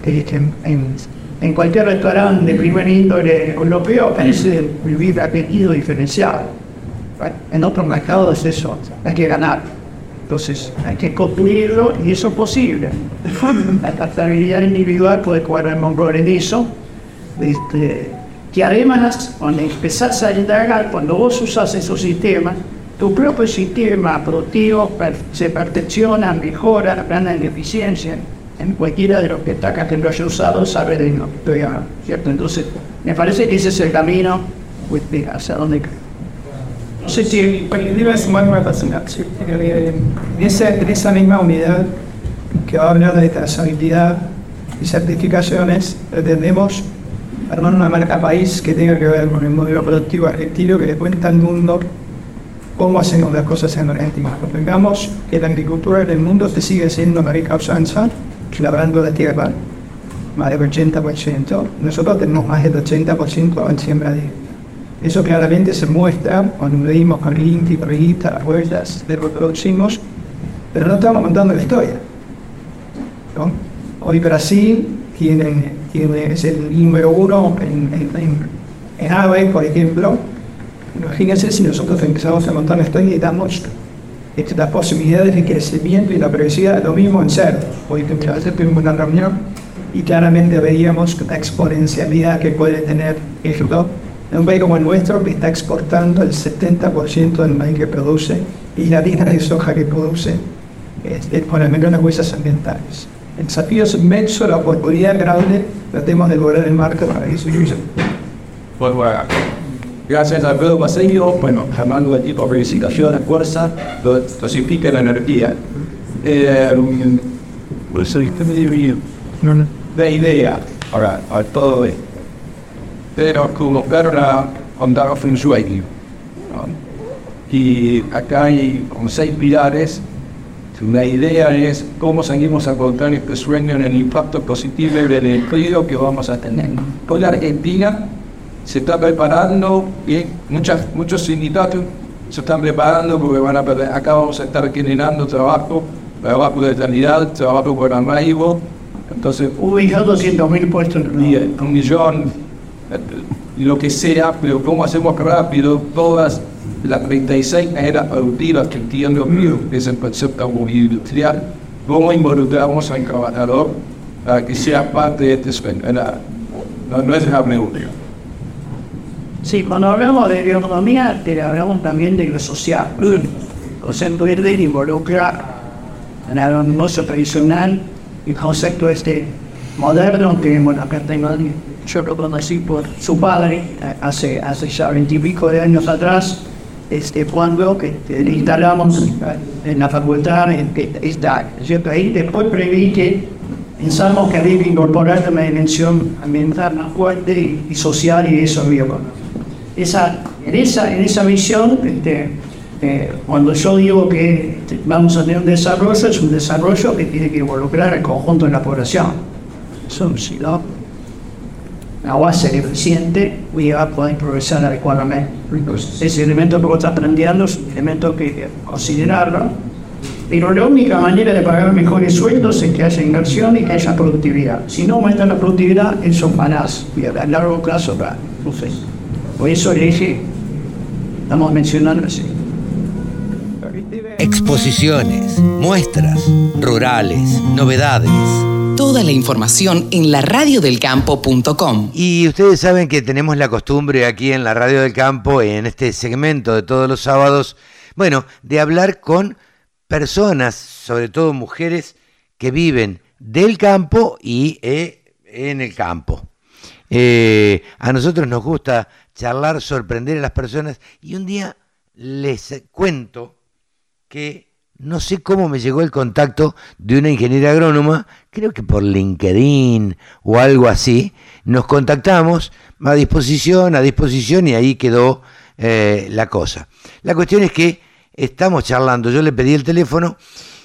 S7: Este, en, cualquier restaurante de primer índole europeo aparece vivir apetito diferenciado. En otros mercados es eso, hay que ganar. Entonces hay que construirlo y eso es posible. La estabilidad individual puede jugar un rol en eso. Este, que además, cuando empezás a indagar, cuando vos usas esos sistemas, tu propio sistema productivo se perfecciona, mejora, gana en eficiencia en cualquiera de los que está acá que lo haya usado sabe de lo estoy ¿cierto? Entonces, me parece que ese es el camino pues, hacia donde
S13: no sé si es una sí. en esa, en esa misma unidad que va a hablar de trazabilidad y certificaciones, pretendemos armar una marca país que tenga que ver con el modelo productivo argentino que le cuenta al mundo cómo hacemos las cosas en Argentina. Vengamos que la agricultura del mundo te sigue siendo Marica Usanza, labrando la tierra, más del 80%, nosotros tenemos más del 80% en siembra de Eso claramente se muestra cuando medimos con INTI, Riguita, las huellas de lo que producimos, pero no estamos contando la historia. Hoy Brasil tiene, tiene, es el número uno en, en, en, ave, por ejemplo. Imagínense si nosotros empezamos a contar la historia y damos las posibilidades de crecimiento y la previsión lo mismo en ser. Hoy tuvimos una reunión y claramente veíamos la exponencialidad que puede tener esto. Un país como el nuestro que está exportando el 70% del maíz que produce y la harina de soja que produce es, por el menos las huellas ambientales. El desafío es inmenso, la oportunidad grande, tratemos de lograr el marco para eso.
S9: Pues bueno. Gracias a Pedro Paseño, bueno, llamando tipo de verificación, fuerza, dosifica la energía. Eh, pues la idea, ahora, a todo esto. Pero como para andar Feng Shui. Y acá hay como seis pilares. La idea es cómo seguimos a contar este sueño en el impacto positivo del empleo que vamos a tener. Con la Argentina se está preparando y muchas, muchos sindicatos se están preparando porque van a perder, acá vamos a estar generando trabajo, trabajo de calidad, trabajo por arraigo. Entonces,
S7: ubicado 200 mil puestos
S9: en un millón, lo que sea, pero cómo hacemos rápido todas las 36 eras productivas que entiendo que es el concepto industrial, cómo involucramos al trabajador para que sea parte de este sueño. No, no es dejarme único.
S7: Sí, cuando hablamos de bioeconomía, hablamos también de lo social. O sea, poder involucra en el negocio tradicional el concepto este moderno que bueno, acá tengo, yo lo conocí por su padre hace, hace ya veintipico de años atrás, este, cuando que, instalamos en la facultad en ¿cierto? Ahí después preví que pensamos que había que incorporar una dimensión ambiental más fuerte y, social y eso bioeconómico esa, en, esa, en esa visión, este, eh, cuando yo digo que este, vamos a tener un desarrollo, es un desarrollo que tiene que involucrar al conjunto de la población. Eso, si no, la base eficiente, voy a poder progresar adecuadamente. Ese elemento que vos estás planteando es un elemento que considerarlo. Pero la única manera de pagar mejores sueldos es que haya inversión y que haya productividad. Si no aumenta la productividad, eso palas a largo plazo. Por eso le dije, estamos mencionando así.
S2: Exposiciones, muestras, rurales, novedades.
S3: Toda la información en la radiodelcampo.com.
S2: Y ustedes saben que tenemos la costumbre aquí en la Radio del Campo, en este segmento de todos los sábados, bueno, de hablar con personas, sobre todo mujeres, que viven del campo y eh, en el campo. Eh, a nosotros nos gusta charlar, sorprender a las personas y un día les cuento que no sé cómo me llegó el contacto de una ingeniera agrónoma, creo que por LinkedIn o algo así, nos contactamos a disposición, a disposición y ahí quedó eh, la cosa. La cuestión es que estamos charlando, yo le pedí el teléfono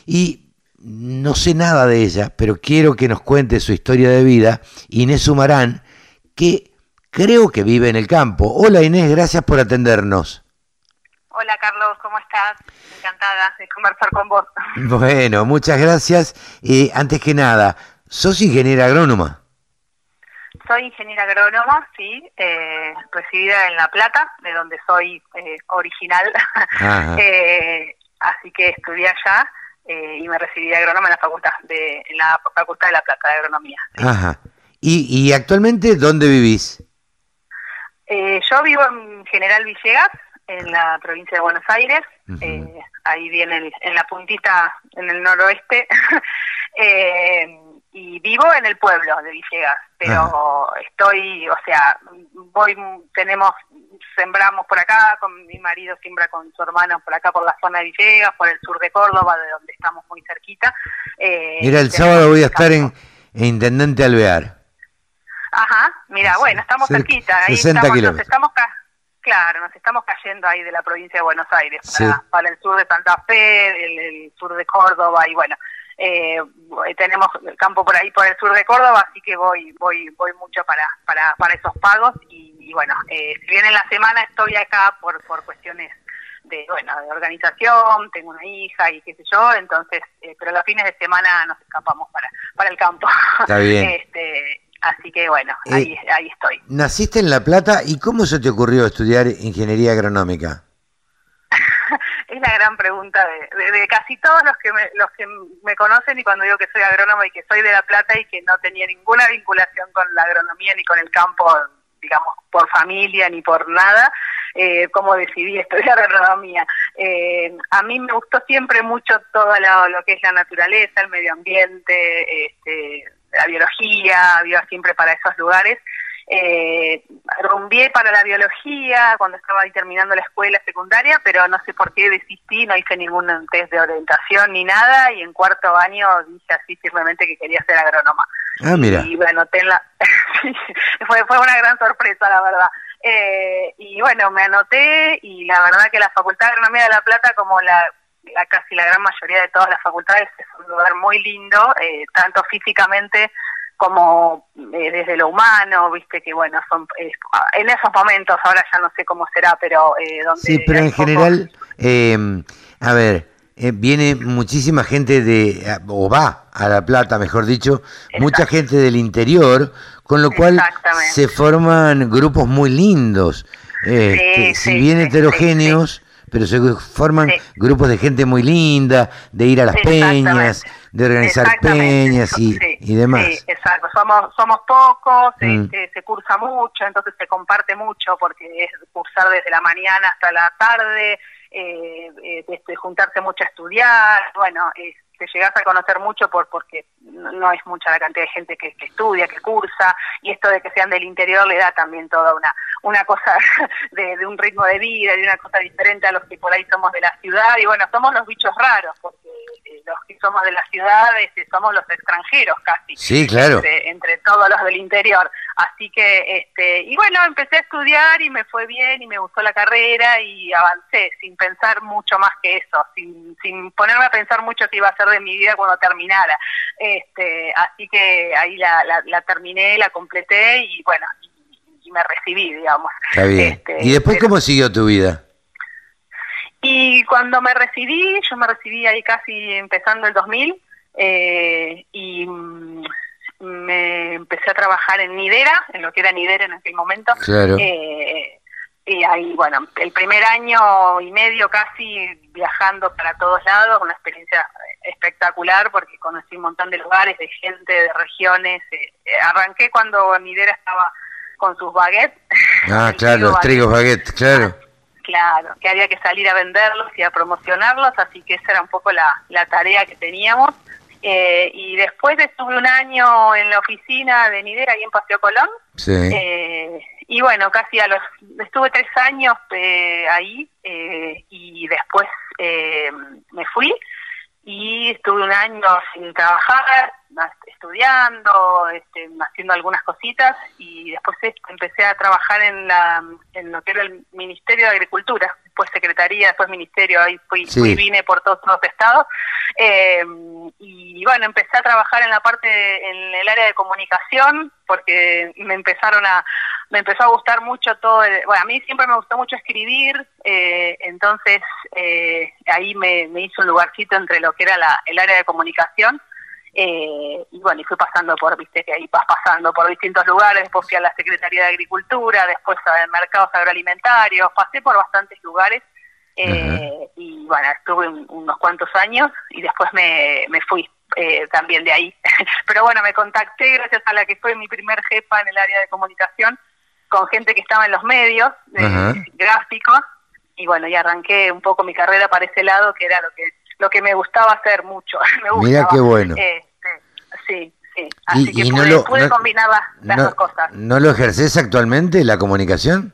S2: y no sé nada de ella, pero quiero que nos cuente su historia de vida, Inés Sumarán, que creo que vive en el campo. Hola Inés, gracias por atendernos.
S14: Hola Carlos, ¿cómo estás? Encantada de conversar con vos.
S2: Bueno, muchas gracias. Y antes que nada, ¿sos ingeniera agrónoma?
S14: Soy ingeniera agrónoma, sí, eh, residida en La Plata, de donde soy eh, original. eh, así que estudié allá eh, y me recibí de agrónoma en la facultad de en la facultad de La Plata de agronomía.
S2: Ajá. ¿Y, ¿Y actualmente dónde vivís?
S14: Eh, yo vivo en General Villegas, en la provincia de Buenos Aires. eh, ahí viene en la puntita, en el noroeste. eh, y vivo en el pueblo de Villegas, pero estoy, o sea, voy, tenemos, sembramos por acá, con mi marido siembra con su hermano por acá, por la zona de Villegas, por el sur de Córdoba, de donde estamos muy cerquita. Eh,
S2: Mira, el sábado voy a estar en, en Intendente Alvear.
S14: Ajá, mira, bueno, estamos cerquita, ahí
S2: 60
S14: estamos, nos
S2: kilómetros.
S14: estamos ca- claro, nos estamos cayendo ahí de la provincia de Buenos Aires, para,
S2: Sí.
S14: para el sur de Santa Fe, el, el sur de Córdoba y bueno, eh, tenemos el campo por ahí por el sur de Córdoba, así que voy voy voy mucho para para, para esos pagos y, y bueno, eh, si bien en la semana estoy acá por por cuestiones de bueno de organización, tengo una hija y qué sé yo, entonces, eh, pero los fines de semana nos escapamos para para el campo.
S2: Está bien.
S14: este, así que bueno,
S2: Eh,
S14: ahí ahí estoy.
S2: Naciste en La Plata y ¿cómo se te ocurrió estudiar ingeniería agronómica?
S14: Es la gran pregunta de, de- de casi todos los que me, los que me conocen y cuando digo que soy agrónoma y que soy de La Plata y que no tenía ninguna vinculación con la agronomía ni con el campo, digamos, por familia ni por nada, eh, cómo decidí estudiar agronomía. Eh, a mí me gustó siempre mucho todo lo, lo que es la naturaleza, el medio ambiente, este, la biología, iba siempre para esos lugares. Eh, rumbié para la biología cuando estaba ahí terminando la escuela secundaria, pero no sé por qué desistí, no hice ningún test de orientación ni nada, y en cuarto año dije así firmemente que quería ser agrónoma.
S2: Ah, mira.
S14: Y bueno, ten la... fue, fue una gran sorpresa, la verdad. Eh, y bueno, me anoté y la verdad que la Facultad de Agronomía de La Plata, como la, la casi la gran mayoría de todas las facultades, es un lugar muy lindo, eh, tanto físicamente como eh, desde lo humano, viste que bueno, son eh, en esos momentos, ahora ya no sé cómo será, pero eh, donde...
S2: Sí, pero en
S14: pocos-
S2: general, eh, a ver, eh, viene muchísima gente de, o va a La Plata, mejor dicho, mucha gente del interior, con lo cual se forman grupos muy lindos, este,
S14: Sí,
S2: si bien
S14: sí,
S2: heterogéneos, pero se forman
S14: Sí.
S2: grupos de gente muy linda, de ir a las peñas, de organizar peñas y,
S14: Sí,
S2: y demás.
S14: Sí, exacto. Somos, somos pocos,
S2: Mm.
S14: este, se cursa mucho, entonces se comparte mucho porque es cursar desde la mañana hasta la tarde, eh, eh, este, juntarse mucho a estudiar, bueno, eh, te llegas a conocer mucho por porque no no es mucha la cantidad de gente que, que estudia, que cursa, y esto de que sean del interior le da también toda una una cosa de, de un ritmo de vida, de una cosa diferente a los que por ahí somos de la ciudad, y bueno, somos los bichos raros, porque eh, los que somos de la ciudad este, somos los extranjeros casi
S2: Sí, claro.
S14: entre, entre todos los del interior. Así que, este, y bueno, empecé a estudiar y me fue bien y me gustó la carrera y avancé sin pensar mucho más que eso, sin, sin ponerme a pensar mucho qué iba a ser de mi vida cuando terminara. Este, así que ahí la, la, la terminé, la completé y bueno, y, y me recibí, digamos.
S2: Está bien.
S14: Este,
S2: ¿Y después
S14: pero-
S2: cómo siguió tu vida?
S14: y cuando me recibí, yo me recibí ahí casi empezando el 2000 eh, y mm, me empecé a trabajar en Nidera, en lo que era Nidera en aquel momento.
S2: Claro.
S14: Eh, y ahí, bueno, el primer año y medio casi viajando para todos lados, una experiencia espectacular porque conocí un montón de lugares, de gente, de regiones. eh, eh, arranqué cuando Nidera estaba con sus baguettes.
S2: Ah, claro,
S14: trigo
S2: los trigos baguette, claro.
S14: Claro, que había que salir a venderlos y a promocionarlos, así que esa era un poco la, la tarea que teníamos. Eh, y después estuve un año en la oficina de Nidera, ahí en Paseo Colón.
S2: Sí.
S14: Eh, y bueno, casi a los. Estuve tres años eh, ahí eh, y después eh, me fui y estuve un año sin trabajar, estudiando, este, haciendo algunas cositas y después empecé a trabajar en, la, en lo que era el Ministerio de Agricultura, después Secretaría, después Ministerio, ahí fui, vine por todos los estados. Eh, y bueno, empecé a trabajar en la parte, en el área de comunicación porque me empezaron a, me empezó a gustar mucho todo, bueno, a mí siempre me gustó mucho escribir, eh, entonces eh, ahí me, me hizo un lugarcito entre lo que era la, el área de comunicación eh, y bueno, y fui pasando por, viste, que ahí vas pasando por distintos lugares, después fui a la Secretaría de Agricultura, después a mercados agroalimentarios, pasé por bastantes lugares eh, y bueno, estuve unos cuantos años y después me, me fui eh, también de ahí. Pero bueno, me contacté gracias a la que fue mi primer jefa en el área de comunicación con gente que estaba en los medios gráficos y bueno, y arranqué un poco mi carrera para ese lado que era lo que lo que me gustaba hacer mucho. me
S2: Mira qué bueno.
S14: Este, sí, sí. Así que pude, combinar las, dos cosas.
S2: ¿No lo ejerces actualmente, la comunicación?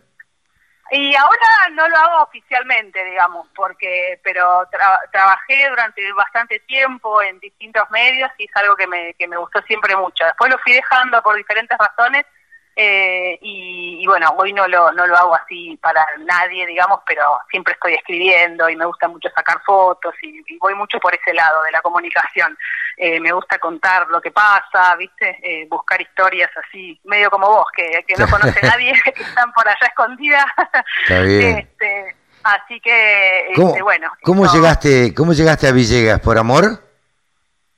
S14: Y ahora no lo hago oficialmente, digamos, porque pero trabajé durante bastante tiempo en distintos medios y es algo que me, que me gustó siempre mucho. Después lo fui dejando por diferentes razones eh, y, bueno, hoy no lo, no lo hago así para nadie, digamos, pero siempre estoy escribiendo y me gusta mucho sacar fotos y, voy mucho por ese lado de la comunicación. Eh, me gusta contar lo que pasa, ¿viste? Eh, buscar historias así, medio como vos, que, no conoce nadie, que están por allá escondidas. Este, así que, este, bueno.
S2: ¿Cómo, llegaste, ¿Cómo llegaste a Villegas? ¿Por amor?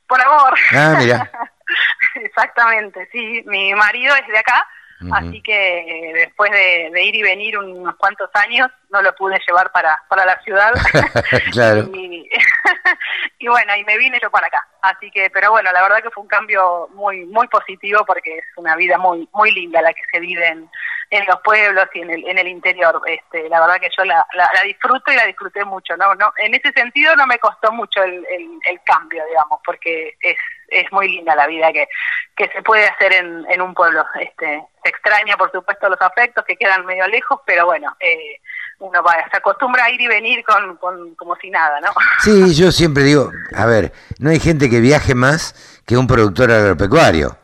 S14: Por amor.
S2: Ah, mira.
S14: Exactamente, sí. Mi marido es de acá Así que eh, después de, ir y venir unos cuantos años, no lo pude llevar para, para la ciudad.
S2: claro.
S14: y, bueno, y me vine yo para acá. Así que, pero bueno, la verdad que fue un cambio muy muy positivo porque es una vida muy muy linda la que se vive en, en los pueblos y en el, en el interior. Este, la verdad que yo la, la, disfruto y la disfruté mucho. ¿no? no En ese sentido no me costó mucho el, el, cambio, digamos, porque es, es muy linda la vida que, que se puede hacer en, en un pueblo. Este, se extraña, por supuesto, los afectos que quedan medio lejos, pero bueno, eh, uno va, se acostumbra a ir y venir con, con, como si nada, ¿no?
S2: Sí, yo siempre digo, a ver, no hay gente que viaje más que un productor agropecuario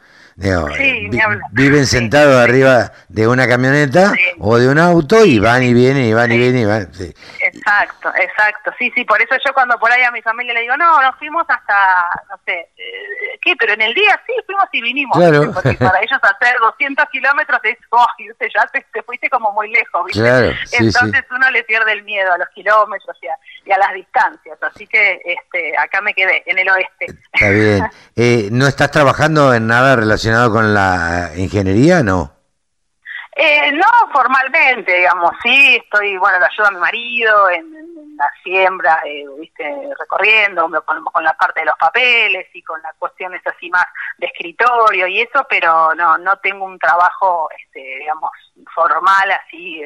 S2: viven sentados arriba de una camioneta o de un auto y van y vienen y van y vienen y van.
S14: Exacto, exacto. Sí, sí, por eso yo cuando por ahí a mi familia le digo, no, nos fuimos hasta, no sé, eh, ¿qué? Pero en el día sí, fuimos y vinimos. Porque para ellos hacer 200 kilómetros es, oh, ya te, fuiste como muy lejos, Entonces uno le pierde el miedo a los kilómetros y a, y a las distancias. Así que este, acá me quedé, en el oeste.
S2: Está bien. Eh, ¿No estás trabajando en nada relacionado con la ingeniería, no?
S14: Eh, no formalmente, digamos, sí, estoy, bueno, le ayudo a mi marido en, la siembra, eh, viste, recorriendo, con, con, la parte de los papeles y con las cuestiones así más de escritorio y eso, pero no, no tengo un trabajo, este, digamos, formal así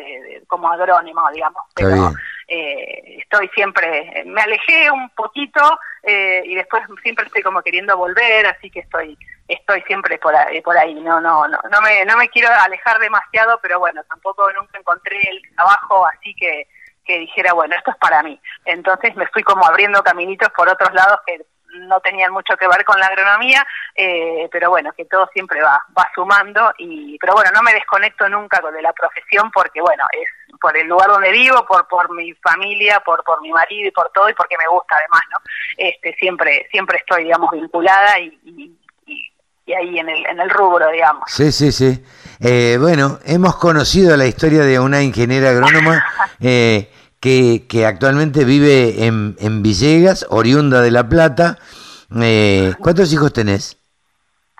S14: como agrónimo, digamos, pero eh, estoy siempre, me alejé un poquito eh, y después siempre estoy como queriendo volver, así que estoy estoy siempre por ahí, por ahí. No, no, no, no me, no me quiero alejar demasiado, pero bueno, tampoco nunca encontré el trabajo así que, que dijera, bueno, esto es para mí. Entonces me fui como abriendo caminitos por otros lados que no tenían mucho que ver con la agronomía, eh, pero bueno, que todo siempre va, va sumando y, pero bueno, no me desconecto nunca de la profesión porque bueno, es por el lugar donde vivo, por, por mi familia, por, por mi marido y por todo y porque me gusta además, ¿no? Este, siempre, siempre estoy, digamos, vinculada y, y, ahí en el, en el rubro, digamos.
S2: Sí, sí, sí. Eh, bueno, hemos conocido la historia de una ingeniera agrónoma eh, que, actualmente vive en, en, Villegas, oriunda de La Plata. Eh, ¿Cuántos hijos tenés?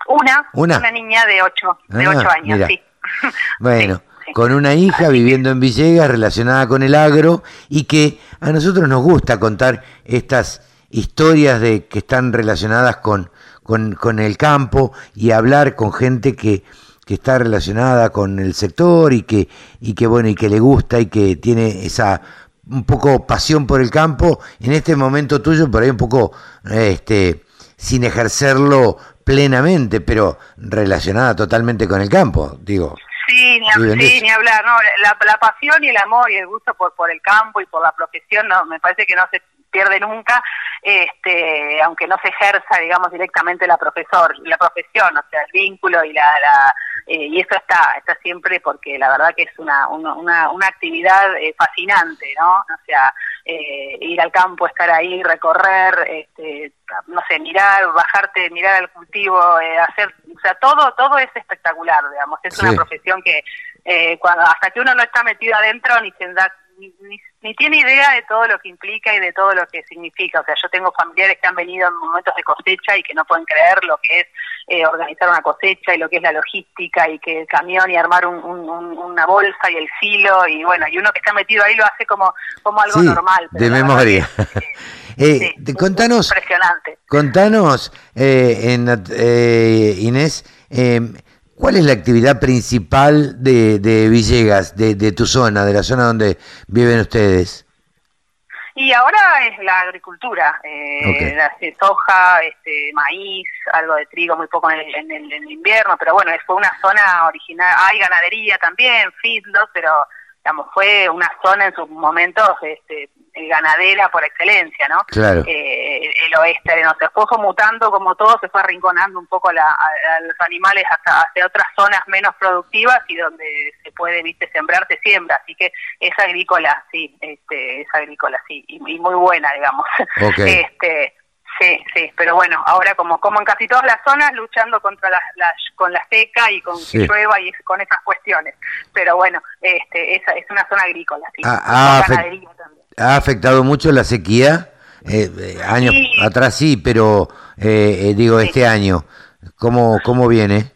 S14: Una, una, niña de ocho, de ah, años, sí.
S2: Bueno, con una hija viviendo en Villegas relacionada con el agro y que a nosotros nos gusta contar estas historias de que están relacionadas con, con, con el campo y hablar con gente que, que está relacionada con el sector y que, y que bueno, y que le gusta y que tiene esa un poco pasión por el campo, en este momento tuyo por ahí un poco este, sin ejercerlo plenamente, pero relacionada totalmente con el campo, digo.
S14: Sí, ni, sí, hablar, no, la, la pasión y el amor y el gusto por, por el campo y por la profesión, no, me parece que no se pierde nunca, este, aunque no se ejerza, digamos, directamente la profesor, la profesión, o sea, el vínculo y la, la eh, y eso está, está siempre porque la verdad que es una, una, una, actividad eh, fascinante, ¿no? O sea, eh, ir al campo, estar ahí, recorrer, este, no sé, mirar, bajarte, mirar el cultivo, eh, hacer, o sea, todo, todo es espectacular, digamos, es
S2: Sí.
S14: una profesión que eh, cuando, hasta que uno no está metido adentro ni se da ni, ni- ni tiene idea de todo lo que implica y de todo lo que significa. O sea, yo tengo familiares que han venido en momentos de cosecha y que no pueden creer lo que es eh, organizar una cosecha y lo que es la logística y que el camión y armar un- un- un- una bolsa y el silo y bueno, y uno que está metido ahí lo hace como, como algo
S2: Sí,
S14: normal. pero
S2: de memoria. Eh,
S14: sí,
S2: te- contanos,
S14: impresionante.
S2: contanos eh, en, eh, Inés, eh, ¿cuál es la actividad principal de, de Villegas, de, de tu zona, de la zona donde viven ustedes?
S14: Y ahora es la agricultura, eh, soja, este, maíz, algo de trigo, muy poco en el, en el- en el invierno, pero bueno, fue una zona original, hay ganadería también, feedlot, pero digamos, fue una zona en sus momentos este, ganadera por excelencia, ¿no?
S2: Claro.
S14: Eh, el oeste, no sé, fue mutando como todo, se fue arrinconando un poco la- a, a los animales hasta hacia otras zonas menos productivas y donde se puede, viste, sembrar, se siembra, así que es agrícola, sí, este, es agrícola, sí, y, y muy buena, digamos.
S2: Ok.
S14: Este, sí, sí, pero bueno, ahora como como en casi todas las zonas, luchando contra la, la- con la seca y con
S2: Sí.
S14: que llueva y con esas cuestiones, pero bueno, este, esa es una zona agrícola, sí,
S2: Ah, ah,
S14: ganadería también.
S2: ¿Ha afectado mucho la sequía? Eh, eh, años
S14: Sí.
S2: atrás sí, pero eh, eh, digo, este año, ¿cómo, cómo viene?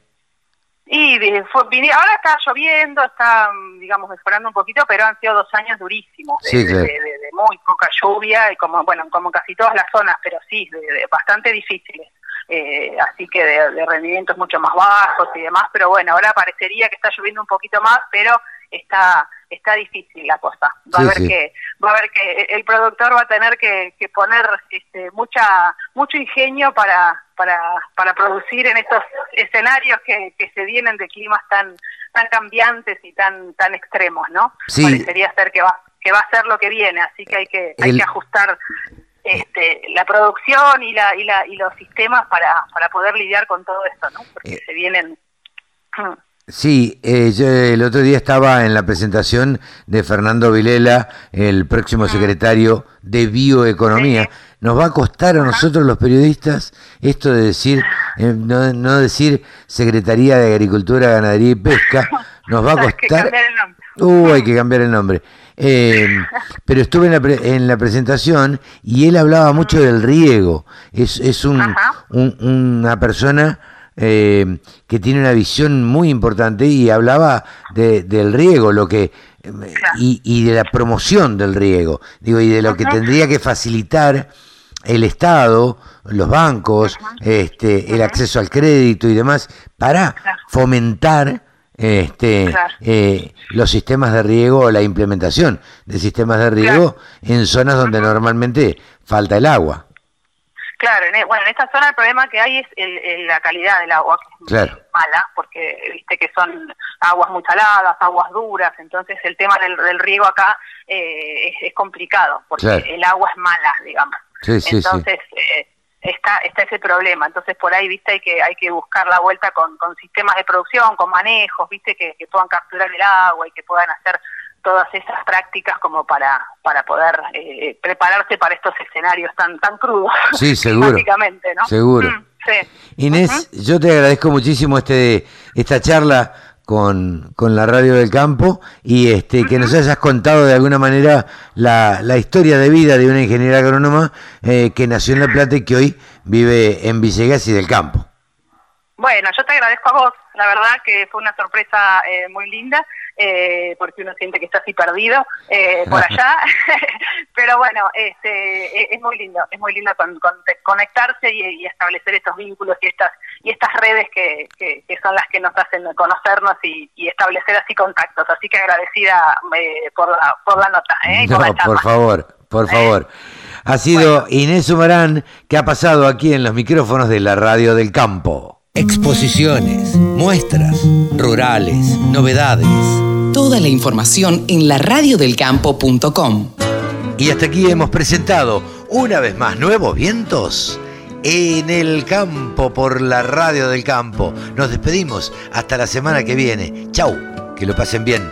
S14: Y fue- vine- ahora está lloviendo, está, digamos, mejorando un poquito, pero han sido dos años durísimos, de,
S2: Sí,
S14: de-
S2: claro.
S14: de- de- de muy poca lluvia, y como, bueno, como casi todas las zonas, pero sí, de, bastante difíciles. Eh, así que de rendimientos mucho más bajos y demás, pero bueno, ahora parecería que está lloviendo un poquito más, pero está está difícil la cosa. Va
S2: Sí,
S14: a haber
S2: sí.
S14: que va a haber que el productor va a tener que, que poner este, mucha mucho ingenio para para para producir en estos escenarios que, que se vienen de climas tan tan cambiantes y tan tan extremos, ¿no?
S2: Sí.
S14: Parecería ser que va que va a ser lo que viene, así que hay que hay que ajustar este, la producción y la y la y los sistemas para para poder lidiar con todo esto, ¿no? Porque
S2: Eh.
S14: se vienen
S2: Sí, eh, yo el otro día estaba en la presentación de Fernando Vilela, el próximo secretario de Bioeconomía. Nos va a costar a nosotros los periodistas esto de decir, eh, no, no decir Secretaría de Agricultura, Ganadería y Pesca, nos va a
S14: hay que
S2: costar...
S14: cambiar el nombre.
S2: Uh, hay que cambiar el nombre. Eh, pero estuve en la, pre- en la presentación y él hablaba mucho del riego. Es, es un- una persona eh, que tiene una visión muy importante y hablaba de, del riego, lo que y, y de la promoción del riego, digo, y de lo que tendría que facilitar el Estado, los bancos, este, el acceso al crédito y demás, para fomentar este,
S14: Claro.
S2: eh, los sistemas de riego o la implementación de sistemas de riego en zonas donde normalmente falta el agua.
S14: Claro, en, e- bueno, en esta zona el problema que hay es el- el- la calidad del agua, que es
S2: Claro.
S14: mala, porque viste que son aguas muy saladas, aguas duras, entonces el tema del, del riego acá eh, es, es complicado, porque
S2: Claro.
S14: el agua es mala, digamos.
S2: Sí, sí, sí.
S14: entonces eh, está está ese problema, entonces por ahí viste hay que hay que buscar la vuelta con, con sistemas de producción, con manejos, viste que, que puedan capturar el agua y que puedan hacer todas esas prácticas como para para poder eh, prepararse para estos escenarios tan tan crudos.
S2: Sí, seguro.
S14: Básicamente, ¿no?
S2: Seguro.
S14: Mm, sí.
S2: Inés, yo te agradezco muchísimo este esta charla con, con la radio del campo y este que nos hayas contado de alguna manera la, la historia de vida de una ingeniera agrónoma eh, que nació en La Plata y que hoy vive en Villegas y del campo.
S14: Bueno, yo te agradezco a vos, la verdad que fue una sorpresa eh, muy linda, eh, porque uno siente que está así perdido eh, por allá, pero bueno, este, e- es muy lindo, es muy lindo con- con- conectarse y, y establecer estos vínculos y estas y estas redes que, que, que son las que nos hacen conocernos y, y establecer así contactos, así que agradecida eh, por, la, por la nota. ¿eh? y por la
S2: No, por favor, por favor. Ha sido Inés Humarán que ha pasado aquí en los micrófonos de la radio del campo. Exposiciones, muestras, rurales, novedades.
S3: Toda la información en laradiodelcampo.com.
S2: Y hasta aquí hemos presentado una vez más Nuevos Vientos en el campo por la radio del campo. Nos despedimos hasta la semana que viene. Chau, que lo pasen bien.